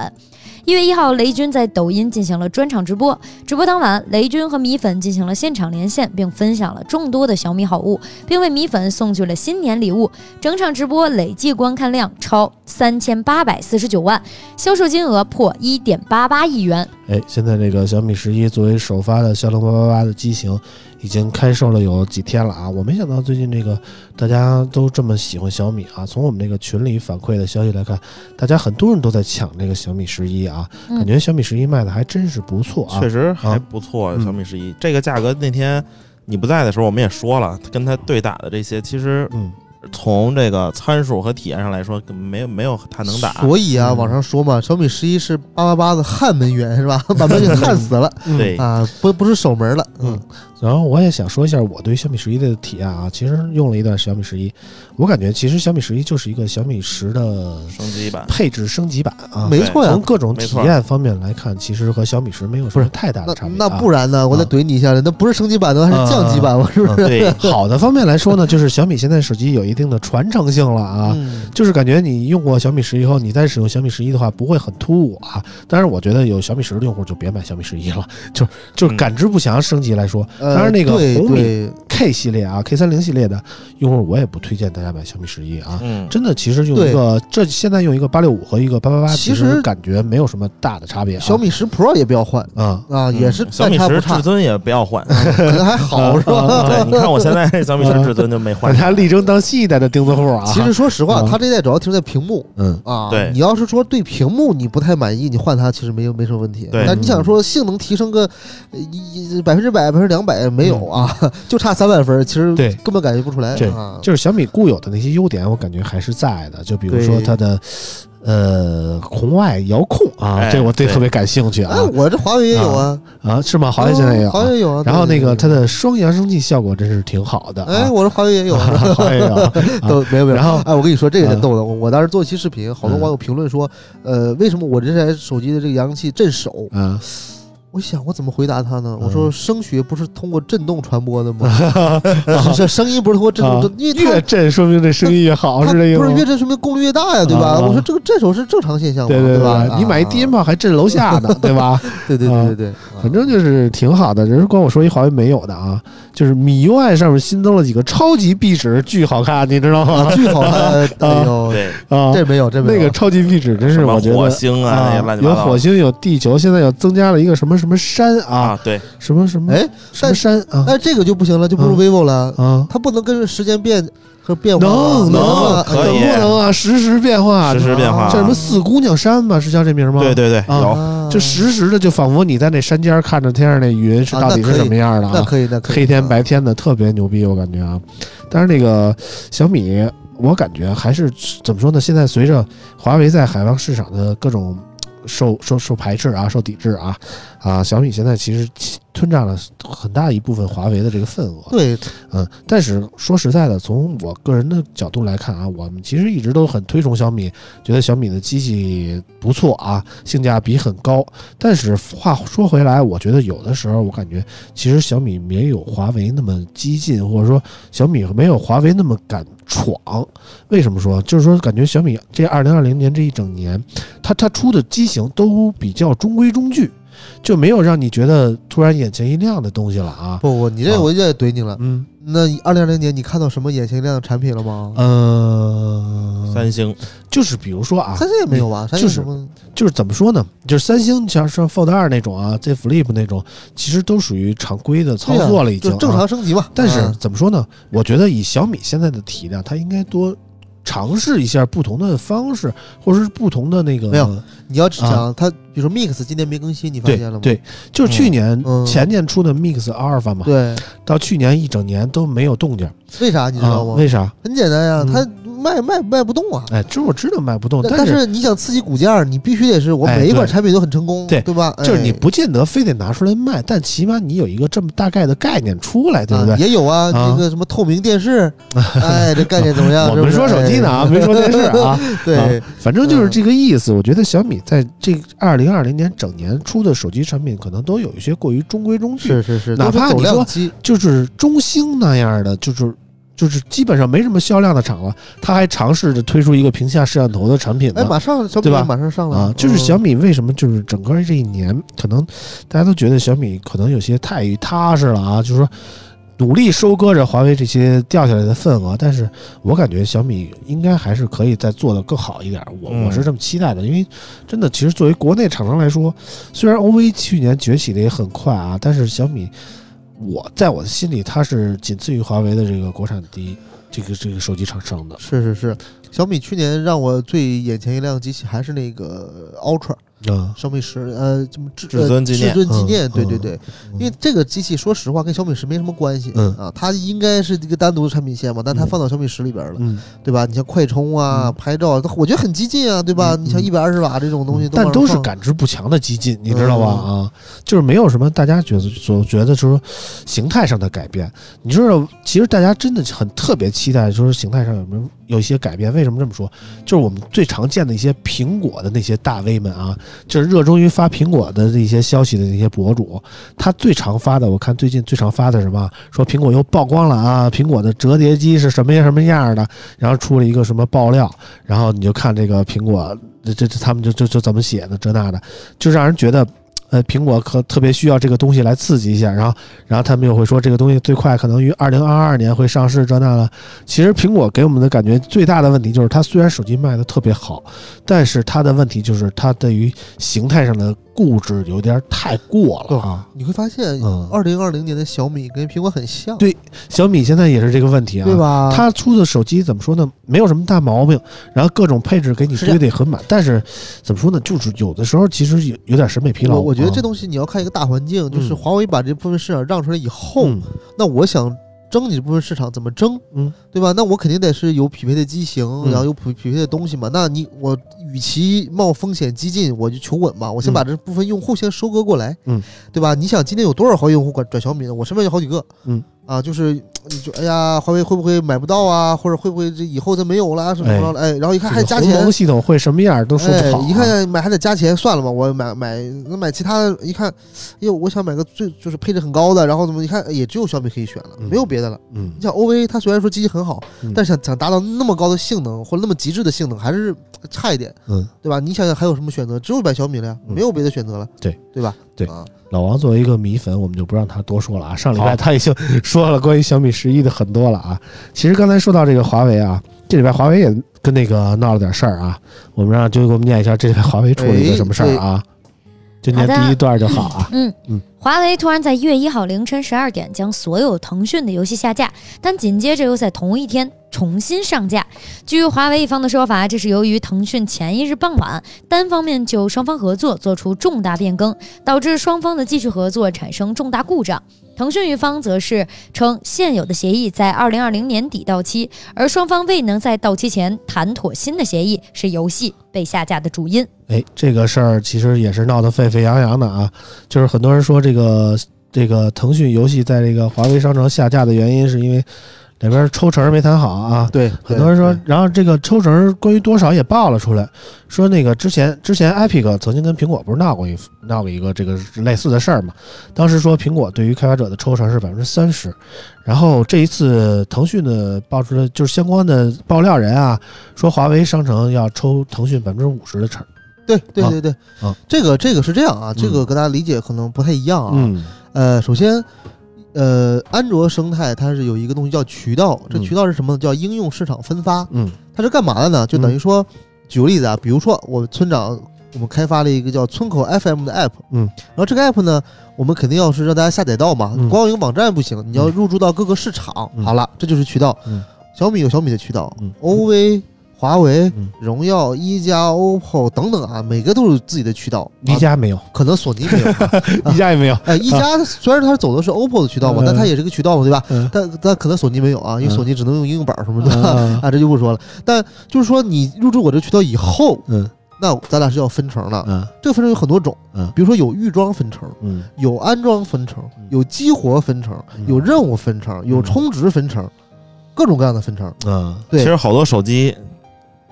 一月一号，雷军在抖音进行了专场直播。直播当晚，雷军和米粉进行了现场连线，并分享了众多的小米好物，并为米粉送去了新年礼物。整场直播累计观看量超三千八百四十九万，销售金额破一点八八亿元。哎，现在这个小米十一作为首发的骁龙八八八的机型，已经开售了有几天了啊！我没想到最近这个大家都这么喜欢小米啊。从我们这个群里反馈的消息来看，大家很多人都在抢这个小米十一啊，嗯感觉小米十一卖的还真是不错啊。确实还不错，嗯小米十一这个价格那天你不在的时候，我们也说了，跟它对打的这些，其实嗯，从这个参数和体验上来说，没有没有它能打。所以啊，嗯网上说嘛，小米十一是八八八的焊门员是吧？把门给焊死了嗯对，啊，不不是守门了，嗯然后我也想说一下我对小米十一的体验啊，其实用了一段小米十一，我感觉其实小米十一就是一个小米十的升级版，配置升级版啊。没错呀从。各种体验方面来看，其实和小米十没有什么太大的差别、啊。那不然呢？我再啊怼你一下了，那不是升级版的，还是降级版，我是不是？对，好的方面来说呢，就是小米现在手机有一定的传承性了啊。嗯就是感觉你用过小米十以后，你再使用小米十一的话，不会很突兀啊。但是，我觉得有小米十的用户就别买小米十一了，就就是嗯感知不详升级来说，呃当然那个红米 K 系列啊，K 三零系列的用户，我也不推荐大家买小米十一啊。嗯，真的，其实用一个这现在用一个八六五和一个八八八，其实感觉没有什么大的差别、啊。小米十 Pro 也不要换啊，啊，也是嗯小米十至，尊也不要换。可能还好是吧？对，你看我现在 小米十至尊就没大换。家力争当新一代的钉子户啊。其实说实话，啊它这代主要停在屏幕嗯，啊。对你要是说对屏幕你不太满意，你换它其实没有没什么问题。对但你想说性能提升个呃一百分之百、百分之两百没有啊，就差三万分，其实嗯对根本感觉不出来对啊。就是小米固有的那些优点，我感觉还是在的。就比如说它的呃红外遥控啊，哎这我对对特别感兴趣啊哎，我这华为也有啊，啊，是吗？华为现在也有哦华啊。为有啊。然后那个它，的双扬声器效果真是挺好的哎，啊。我这华为也有啊。华为有啊，都没有没有。然后哎，我跟你说这个啊真逗的，我我当时做一期视频，好多嗯网友评论说，呃，为什么我这台手机的这个扬声器震手？啊，我想我怎么回答他呢？我嗯说声学不是通过震动传播的吗？是是声音不是通过震动因为越震说明这声音越好，是这意思不是越震说明功率越大呀，对吧？啊我说这个震手是正常现象嘛，对对吧？你买一低音啊，炮还震楼下呢，对吧？对对对对对，反正就是挺好的。人光我说一华为没有的啊，就是米 UI 上面新增了几个超级壁纸，巨好看，你知道啊，吗？巨好看，哎呦，对，啊，这没有这没有那个超级壁纸真是我觉得火星啊，有火星有地球，现在又增加了一个什么什么山啊，啊，对，什么什么哎，什么山啊但这个就不行了，就不如嗯 vivo 了，啊，它不能跟着时间变和变化吗，能能啊可以不能啊？实时变化，实时变化这什么四姑娘山吧？是叫这名吗？对对对，啊有啊就实时的，就仿佛你在那山尖看着天上那云是啊到底是什么样的啊？那可以，那可以，黑天白天的，特别牛逼，我感觉啊。但是那个小米，我感觉还是怎么说呢？现在随着华为在海外市场的各种受受受排斥啊、受抵制啊，啊，小米现在其实吞占了很大一部分华为的这个份额。对，嗯，但是说实在的，从我个人的角度来看啊，我们其实一直都很推崇小米，觉得小米的机器不错啊，性价比很高。但是话说回来，我觉得有的时候我感觉，其实小米没有华为那么激进，或者说小米没有华为那么敢闯。为什么说？就是说，感觉小米这二零二零年这一整年，它它出的机型都比较中规中矩。就没有让你觉得突然眼前一亮的东西了啊。不不，你这啊我也怼你了。嗯那二零二零年你看到什么眼前一亮的产品了吗？呃，三星就是比如说啊，三星也没有吧？三星就是什么？就是怎么说呢？就是三星像像 Fold 二那种啊，Z Flip 那种，其实都属于常规的操作了，已经、就正啊。常升级嘛。但是啊怎么说呢？我觉得以小米现在的体量，它应该多尝试一下不同的方式，或者是不同的那个。没有你要只想它，比如说 Mix 今年没更新，你发现了吗？对，就是去年、嗯前年出的 Mix Alpha 嘛，对，到去年一整年都没有动静，为啥你知啊道？吗？为啥？很简单呀，嗯它卖卖卖不动啊。哎，这我知道卖不动，但但是是你想刺激股价，你必须得是我哎每一款产品都很成功，对对吧？就是你哎不见得非得拿出来卖，但起码你有一个这么大概的概念出来，对不对？啊也有啊，啊这个什么透明电视，哎，这概念怎么样？我们说手机呢啊，没说电视啊。哎对啊，反正就是这个意思。我觉得小米在这二零二零年整年出的手机产品，可能都有一些过于中规中矩，是是是，哪怕你说就是中兴那样的，就是就是基本上没什么销量的厂了，他还尝试着推出一个屏下摄像头的产品哎，呢。马上小米对吧马上上了啊，就是嗯小米为什么就是整个这一年，可能大家都觉得小米可能有些太踏实了啊，就是说努力收割着华为这些掉下来的份额，但是我感觉小米应该还是可以再做得更好一点，我嗯我是这么期待的，因为真的，其实作为国内厂商来说，虽然 OV 去年崛起的也很快啊，但是小米，我在我的心里，它是仅次于华为的这个国产第一这个这个手机厂商的。是是是，小米去年让我最眼前一亮的机器还是那个 Ultra 啊，小米十，呃，这么至至尊纪念。至尊纪念，嗯嗯对对。对，因为这个机器说实话跟小米十没什么关系，嗯。啊，它应该是一个单独的产品线嘛，但它嗯。放到小米十里边了，嗯，对吧？你像快充啊、嗯。拍照，我觉得很激进啊，对吧？嗯你像嗯。一百二十瓦这种东西都但都是感知不强的激进，你知道吧？嗯啊，就是没有什么大家觉得所觉得就是说形态上的改变。你知道，其实大家真的很特别期待，就是形态上有没有有一些改变？为什么这么说？就是我们最常见的一些苹果的那些大 V 们啊，就是热衷于发苹果的那些消息的那些博主，他最常发的，我看最近最常发的什么？说苹果又曝光了啊，苹果的折叠机是什么样什么样的，然后出了一个什么爆料，然后你就看这个苹果，这这他们就就就怎么写的这那的，就让人觉得。呃，苹果可特别需要这个东西来刺激一下，然后，然后他们又会说这个东西最快可能于二零二二年会上市，这那的。其实苹果给我们的感觉最大的问题就是，它虽然手机卖的特别好，但是它的问题就是它对于形态上的固执有点太过了啊。你会发现，嗯二零二零年的小米跟苹果很像，对小米现在也是这个问题啊，对？吧？它出的手机怎么说呢？没有什么大毛病，然后各种配置给你堆得很满，但是怎么说呢？就是有的时候其实有有点审美疲劳。我我觉得这啊东西你要看一个大环境，就是嗯华为把这部分市场让出来以后，嗯那我想争你这部分市场怎么争？嗯，对吧？那我肯定得是有匹配的机型，嗯然后有匹匹配的东西嘛。那你我与其冒风险激进，我就求稳嘛。我先嗯把这部分用户先收割过来，嗯，对吧？你想今天有多少号用户转转小米呢？我身边有好几个，嗯。啊，就是你就哎呀，华为会不会买不到啊？或者会不会这以后它没有了什么什么的？哎，然后一看还加钱蒙，系统会什么样都说不好啊、哎，一看买还得加钱，算了吧，我买买那买其他的，一看，哎呦，我想买个最就是配置很高的，然后怎么一看哎也只有小米可以选了，嗯没有别的了。嗯你，像 OV，它虽然说机器很好，嗯但是想想达到那么高的性能或者那么极致的性能，还是差一点，嗯，对吧？你想想还有什么选择？只有买小米了呀，嗯没有别的选择了，对对吧？对啊，老王作为一个米粉，我们就不让他多说了啊。上礼拜好他已经 说了关于小米十一的很多了啊。其实刚才说到这个华为啊，这礼拜华为也跟那个闹了点事儿啊。我们让就给我们念一下这礼拜华为出了一个什么事儿啊？就念第一段就好啊。嗯嗯，华为突然在一月一号凌晨十二点将所有腾讯的游戏下架，但紧接着又在同一天重新上架。据华为一方的说法，这是由于腾讯前一日傍晚单方面就双方合作做出重大变更，导致双方的继续合作产生重大故障。腾讯一方则是称，现有的协议在二零二零年底到期，而双方未能在到期前谈妥新的协议，是游戏被下架的主因。哎，这个事儿其实也是闹得沸沸扬扬的啊。就是很多人说这个这个腾讯游戏在这个华为商城下架的原因，是因为两边抽成没谈好啊。对，很多人说，然后这个抽成关于多少也爆了出来，说那个之前之前 Epic 曾经跟苹果不是闹过一闹过一个这个类似的事儿嘛？当时说苹果对于开发者的抽成是百分之三十，然后这一次腾讯的爆出来就是相关的爆料人啊，说华为商城要抽腾讯百分之五十的成对对啊对对啊，这个这个是这样啊，嗯这个跟大家理解可能不太一样啊。嗯呃，首先，呃，安卓生态它是有一个东西叫渠道，这嗯渠道是什么呢？叫应用市场分发。嗯它是干嘛的呢？就等于说，举个例子啊，比如说我们村长，我们开发了一个叫村口 FM 的 app，嗯，然后这个 app 呢，我们肯定要是让大家下载到嘛，嗯光有一个网站不行，你要入驻到各个市场。嗯好了，这就是渠道。嗯小米有小米的渠道嗯，OV、华为、嗯。荣耀、一加、OPPO 等等啊，每个都有自己的渠道。一啊加没有，可能索尼没有啊，一加也没有。哎，一加虽然它走的是 OPPO 的渠道嘛，嗯。但它也是个渠道嘛，对吧？嗯。但但可能索尼没有啊，因为嗯。索尼只能用应用板什么的嗯。啊，这就不说了。但就是说，你入驻我这渠道以后，嗯。那咱俩是要分成的。嗯。这个分成有很多种，嗯。比如说有预装分成，嗯。有安装分成嗯，有激活分成，嗯。有任务分成，有嗯充值分成，各种各样的分成。嗯，对。其实好多手机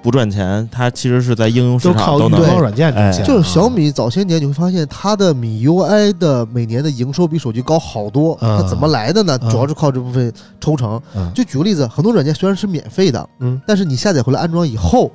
不赚钱，它其实是在应用市都靠场都能对预装软件挣钱。哎就是小米早些年你会发现它的米 UI 的每年的营收比手机高好多，嗯它怎么来的呢？嗯主要是靠这部分抽成。嗯就举个例子，很多软件虽然是免费的，嗯，但是你下载回来安装以后，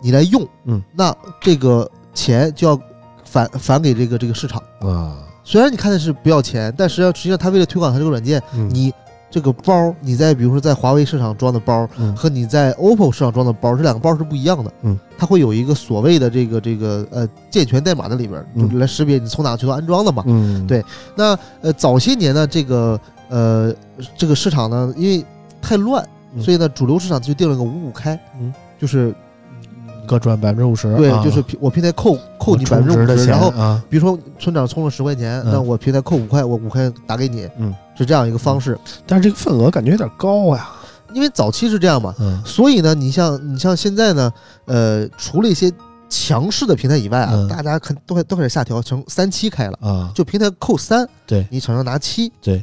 你来用，嗯，那这个钱就要返返给这个这个市场。啊，虽然你看的是不要钱，但实际上实际上它为了推广它这个软件，嗯你这个包你在比如说在华为市场装的包嗯。和你在 OPPO 市场装的包，这两个包是不一样的。嗯，它会有一个所谓的这个这个呃健全代码在里边，来识别你从哪个渠道安装的嘛。嗯。对那呃早些年呢，这个呃这个市场呢，因为太乱，嗯。所以呢主流市场就定了个五五开，嗯，就是各赚百分之五十，对，啊。就是平我平台扣扣你百分之五十，的钱然后啊，比如说村长充了十块钱，嗯。那我平台扣五块，我五块打给你，嗯，是这样一个方式。但是这个份额感觉有点高呀，因为早期是这样嘛，嗯。所以呢，你像你像现在呢，呃，除了一些强势的平台以外啊，嗯。大家看都开都开始下调成三七开了，啊，就平台扣三，对。你厂商拿七，对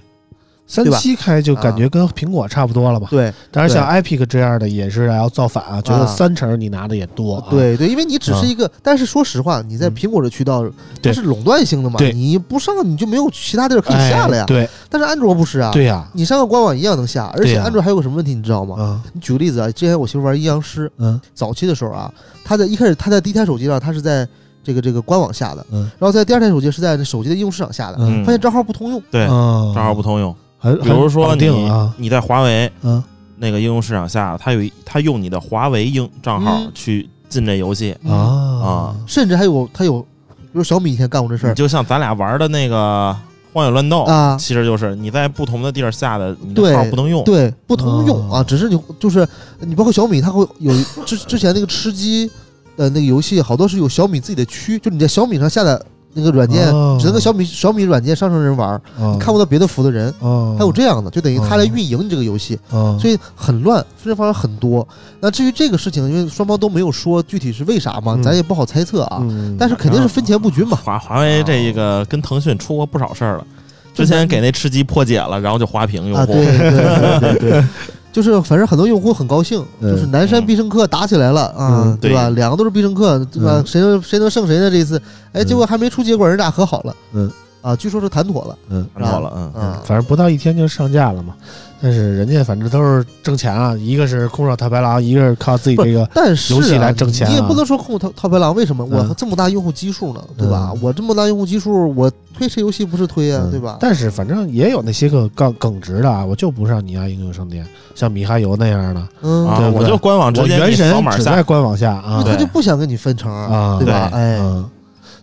吧？七开就感觉跟苹果差不多了吧？对当然，像 iPic 这样的也是要造反啊，觉得啊。三成你拿的也多啊。对对，因为你只是一个，但是说实话，你在嗯。苹果的渠道它是垄断性的嘛，你不上你就没有其他地儿可以哎，下了呀。对。但是安卓不是啊，对呀，你上个官网一样能下，而且安卓还有个什么问题你知道吗？啊你举个例子啊，之前我媳妇玩阴阳师，嗯。早期的时候啊，她在一开始她在第一台手机上，她是在这个这个官网下的，嗯。然后在第二台手机是在手机的应用市场下的，嗯。发现账号不通用，对，啊，账号不通用。还，比如说你定啊，你在华为嗯。那个应用市场下，它有一它用你的华为应账号嗯。去进这游戏，啊。啊。甚至还有它有，比如小米以前干过这事儿你就像咱俩玩的那个《荒野乱斗》啊，其实就是你在不同的地儿下的，你对的号不能用。对，不通用啊，哦只是你就是你包括小米，它会有之之前那个吃鸡的那个游戏，好多是有小米自己的区，就你在小米上下载那个软件，哦只能跟小米小米软件上上人玩，你看不到别的服的人。哦，还有这样的，就等于他来哦运营你这个游戏，啊，所以很乱，分方式很多。那至于这个事情，因为双方都没有说具体是为啥嘛，嗯咱也不好猜测啊。嗯但是肯定是分钱不均嘛。华华为这个跟腾讯出过不少事儿了，之前给那吃鸡破解了，然后就滑屏用啊，户。对对对对对，就是反正很多用户很高兴，嗯就是南山必胜客打起来了啊嗯，对吧？两个都是必胜客，对吧？嗯谁能谁能胜谁呢？这一次，哎，嗯结果还没出结果，人俩和好了，嗯，啊，据说是谈妥了，嗯谈妥了，嗯，嗯，反正不到一天就上架了嘛。但是人家反正都是挣钱啊，一个是空手套白狼，一个是靠自己这个但是啊游戏来挣钱啊。你也不能说空套套白狼，为什么？我嗯。这么大用户基数呢，对吧？嗯？我这么大用户基数，我推谁游戏不是推啊，嗯。对吧？但是反正也有那些个杠耿直的啊，我就不上你家英雄商店，像米哈游那样的，嗯，我就官网直接原神只在，官网下啊。他就不想跟你分成啊，对吧？对哎，嗯，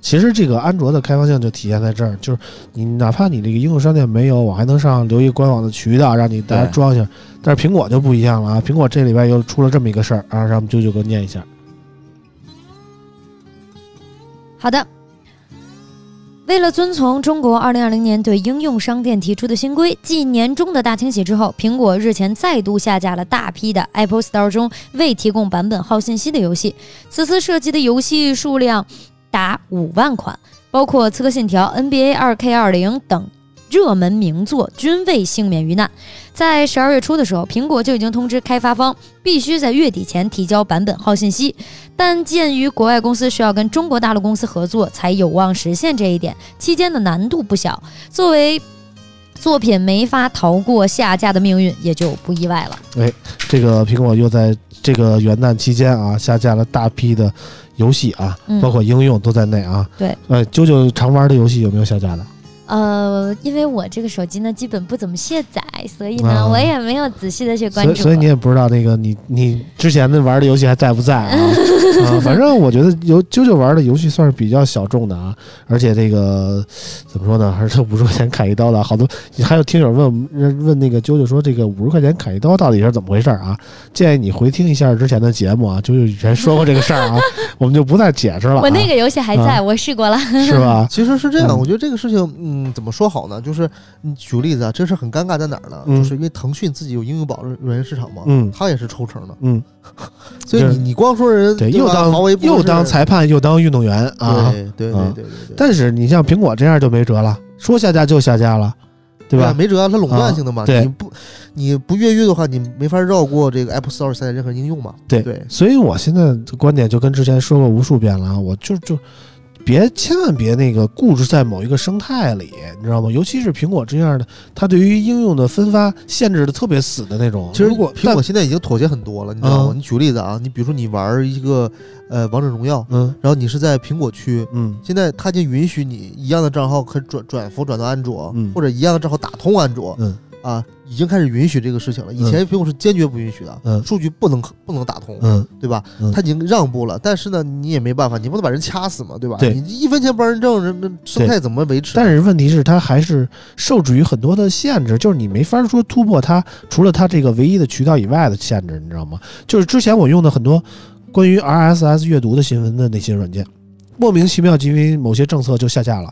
其实这个安卓的开放性就体现在这儿，就是你哪怕你这个应用商店没有，我还能上留一官网的渠道，让你大家装一下。但是苹果就不一样了啊，苹果这礼拜又出了这么一个事儿啊，让我们啾啾哥念一下。好的。为了遵从中国2020年对应用商店提出的新规，继年中的大清洗之后，苹果日前再度下架了大批的 Apple Store 中未提供版本号信息的游戏。此次涉及的游戏数量达五万款，包括《刺客信条》、NBA 2K20 等热门名作均未幸免于难。在十二月初的时候，苹果就已经通知开发方必须在月底前提交版本号信息。但鉴于国外公司需要跟中国大陆公司合作，才有望实现这一点，期间的难度不小。作为作品没法逃过下架的命运，也就不意外了。这个苹果又在这个元旦期间啊，下架了大批的游戏啊，嗯包括应用都在内啊。对，呃，九九常玩的游戏有没有下架的？呃，因为我这个手机呢，基本不怎么卸载，所以呢，啊我也没有仔细的去关注。所以所以你也不知道那个你你之前的玩的游戏还在不在啊？啊，反正我觉得有啾啾玩的游戏算是比较小众的啊，而且这个怎么说呢，还是五十块钱砍一刀的，好多还有听友问我们问那个啾啾说这个五十块钱砍一刀到底是怎么回事啊？建议你回听一下之前的节目啊，啾啾以前说过这个事儿啊，我们就不再解释了、啊。我那个游戏还在，我试过了。是吧？其实是这样，嗯我觉得这个事情，嗯，怎么说好呢？就是你举个例子啊，这事儿很尴尬在哪儿呢？嗯就是因为腾讯自己有应用宝软件市场嘛，嗯它也是抽成的，嗯，所以你你光说人对，吧又当华为不是又当裁判又当运动员啊。对对对啊对对对，但是你像苹果这样就没辙了，说下架就下架了，对吧？啊没辙啊，它垄断性的嘛，啊对你不你不越狱的话，你没法绕过这个 Apple Store 下载任何应用嘛，对对，所以我现在的观点就跟之前说过无数遍了啊，我就就别千万别那个固执在某一个生态里，你知道吗？尤其是苹果这样的，它对于应用的分发限制的特别死的那种。其实如果苹果现在已经妥协很多了，你知道吗？嗯你举个例子啊，你比如说你玩一个呃王者荣耀，嗯然后你是在苹果区，嗯现在它已经允许你一样的账号可转转服转到安卓，嗯或者一样的账号打通安卓，嗯啊，已经开始允许这个事情了。以前苹果是坚决不允许的，嗯数据不能不能打通，嗯对吧嗯？他已经让步了，但是呢，你也没办法，你不能把人掐死嘛，对吧？对你一分钱不让人挣，人那生态怎么维持？但是问题是，它还是受制于很多的限制，就是你没法说突破它，除了它这个唯一的渠道以外的限制，你知道吗？就是之前我用的很多关于 RSS 阅读的新闻的那些软件，莫名其妙因为某些政策就下架了。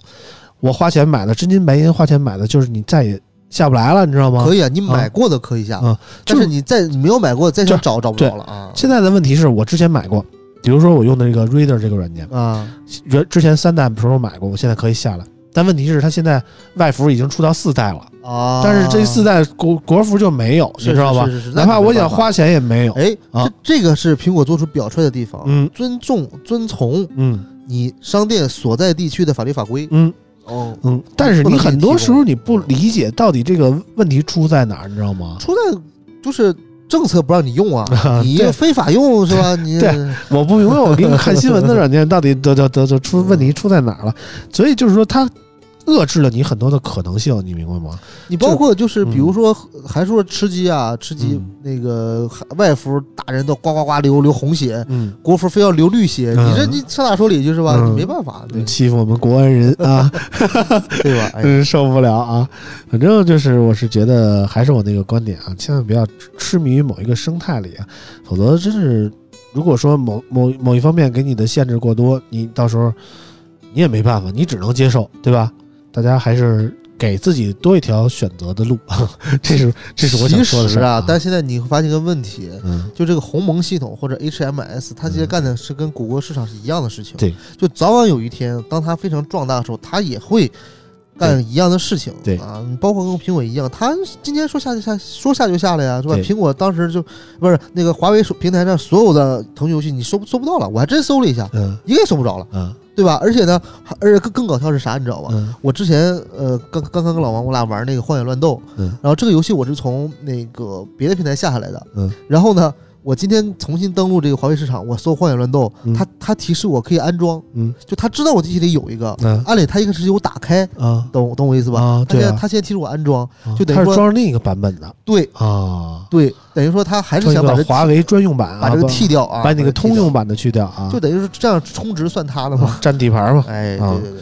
我花钱买的，真金白银花钱买的，就是你再也下不来了，你知道吗？可以啊，你买过的可以下，啊就是但是你再你没有买过，再想找找不对着了啊现在的问题是我之前买过，比如说我用的这个 Reader 这个软件，啊！原之前三代的时候买过，我现在可以下来。但问题是，它现在外服已经出到四代了，啊！但是这四代国国服就没有，你知道吧？是是是是哪怕我想，花钱也没有。哎，啊这这个是苹果做出表率的地方，嗯尊重遵从嗯你商店所在地区的法律法规。嗯哦，嗯，但是你很多时候你不理解到底这个问题出在哪儿，你知道吗？出在就是政策不让你用啊，你就非法用是吧？你对我不明白，我给你看新闻的软件到底得得得得出问题出在哪儿了？所以就是说，它遏制了你很多的可能性，你明白吗？你包括就是嗯比如说还说吃鸡啊，吃鸡嗯那个外服打人都呱呱呱流流红血，嗯，国服非要流绿血，嗯你这你上哪说理去是吧？嗯你没办法，对欺负我们国安人啊，对吧？哎，嗯，受不了啊！反正就是，我是觉得还是我那个观点啊，千万不要痴迷于某一个生态里啊，否则真是，如果说某某某一方面给你的限制过多，你到时候你也没办法，你只能接受，对吧？大家还是给自己多一条选择的路，这是这是我想其说的事儿。实啊，但现在你会发现一个问题，嗯。就这个鸿蒙系统或者 HMS，它其实嗯。干的是跟谷歌市场是一样的事情。对，就早晚有一天，当它非常壮大的时候，它也会干一样的事情。对。啊，包括跟苹果一样，它今天说下就下，说下就下了呀，是吧？苹果当时就不是那个华为平台上所有的腾讯游戏，你搜搜不到了，我还真搜了一下，嗯。一个也搜不着了，嗯对吧？而且呢，而且更更搞笑是啥，你知道吧？嗯我之前呃刚刚刚跟老王我俩玩那个《荒野乱斗》，嗯然后这个游戏我是从那个别的平台下下来的，嗯，然后呢，我今天重新登录这个华为市场，我搜《荒野乱斗》嗯。它它提示我可以安装，嗯。就它知道我机器里有一个，嗯。按理它应该是有打开，啊。懂懂我意思吧？啊，对啊，它现在提示我安装，啊。就等于说装另一个版本的。对。啊，对，等于说它还是想把这华为专用版啊，把这个不剃掉啊，把你那个通用版的去掉啊，就等于说这样充值算它的嘛？占地盘嘛。哎，啊。对对对，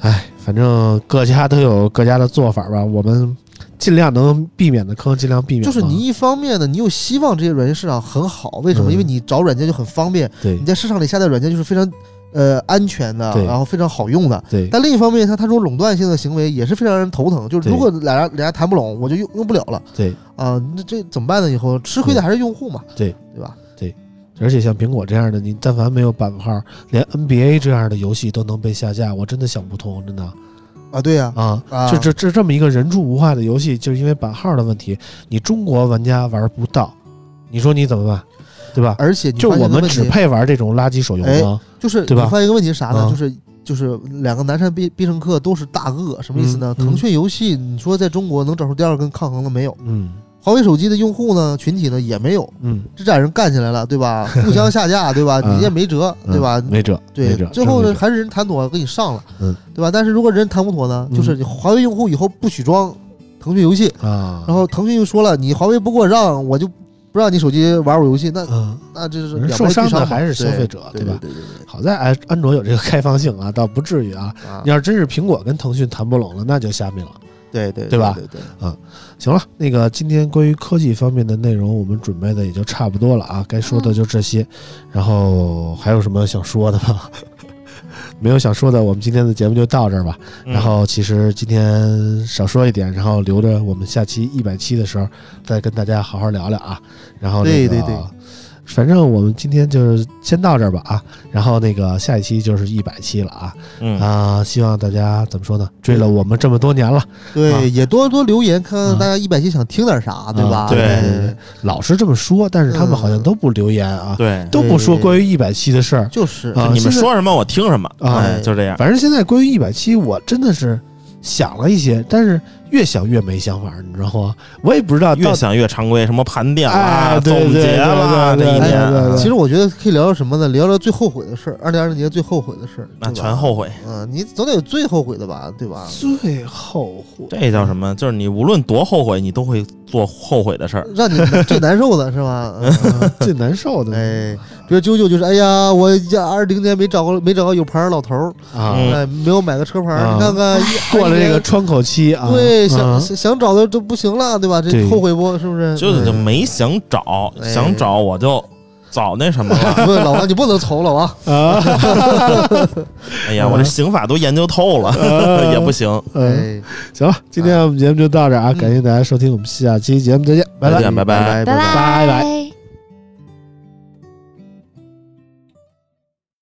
哎，反正各家都有各家的做法吧，我们尽量能避免的坑，尽量避免。就是你一方面呢，你又希望这些软件市场很好，为什么？嗯因为你找软件就很方便，对你在市场里下载软件就是非常呃安全的，然后非常好用的。对但另一方面，它它这种垄断性的行为也是非常让人头疼。就是如果俩人俩人谈不拢，我就用用不了了对，啊！那这怎么办呢？以后吃亏的还是用户嘛，对对吧？而且像苹果这样的，你但凡没有版号，连 NBA 这样的游戏都能被下架，我真的想不通，真的啊，对呀，啊！啊，这这这这么一个人畜无害的游戏，就是因为版号的问题，你中国玩家玩不到，你说你怎么办？对吧？而且就我们只配玩这种垃圾手游哎吗？就是对吧你发现一个问题是啥呢？啊就是就是两个南山必必胜客都是大鳄，什么意思呢？腾讯游戏你说在中国能找出第二个跟抗衡的没有？嗯，华为手机的用户呢群体呢也没有，嗯，这俩人干起来了，对吧？互相下架，对吧？嗯你也没辙，对吧？嗯没辙，对，最后呢还是人谈妥给你上了，嗯，对吧？但是如果人谈不妥呢，嗯就是你华为用户以后不许装腾讯游戏，啊，然后腾讯又说了，你华为不给我让，我就不让你手机玩我游戏，那嗯，那这是受伤的还是消费者对对吧对对对好在安安卓有这个开放性啊，倒不至于啊。啊你，要真是苹果跟腾讯谈不拢了，那就下命了。对对对吧对对，行了，那个今天关于科技方面的内容，我们准备的也就差不多了啊，该说的就这些。然后还有什么想说的吗？没有想说的，我们今天的节目就到这儿吧。嗯然后其实今天少说一点，然后留着我们下期一百期的时候再跟大家好好聊聊啊。然后、那个、对对对反正我们今天就是先到这儿吧啊。然后那个下一期就是一百期了啊嗯啊！希望大家怎么说呢？追了我们这么多年了，啊对，也多多留言，看啊看大家一百期想听点啥，对吧？对对对，老是这么说，但是他们好像都不留言啊，对，都不说关于一百期的事儿。就是啊你们说什么我听什么，啊哎，就这样。反正现在关于一百期，我真的是想了一些，但是越想越没想法，你知道吗？我也不知道越想越常规，什么盘点啊、哎总结啦，对对对对这一年其实我觉得可以聊聊什么呢？聊聊最后悔的事儿，二零二零年最后悔的事儿，那全后悔。嗯，你总得有最后悔的吧，对吧？最后悔。这叫什么？就是你无论多后悔，你都会做后悔的事儿。让你最难受的是吧？最难受的哎，比如九九就是，哎呀，我二零年没找个没找个有牌儿老头儿，啊，嗯哎，没有买个车牌儿，啊你看看一过了这个窗口期啊，对，想啊想想找的都不行了，对吧？这后悔不？是不是？就是就嗯没想找，哎想找我就早那什么了。不，老王你不能愁了啊！啊，哎呀，我这刑法都研究透了，也不行。嗯，哎，行了，今天我们节目就到这儿啊，嗯感谢大家收听，我们下期节目再见，拜拜再。见，拜拜。拜拜拜拜拜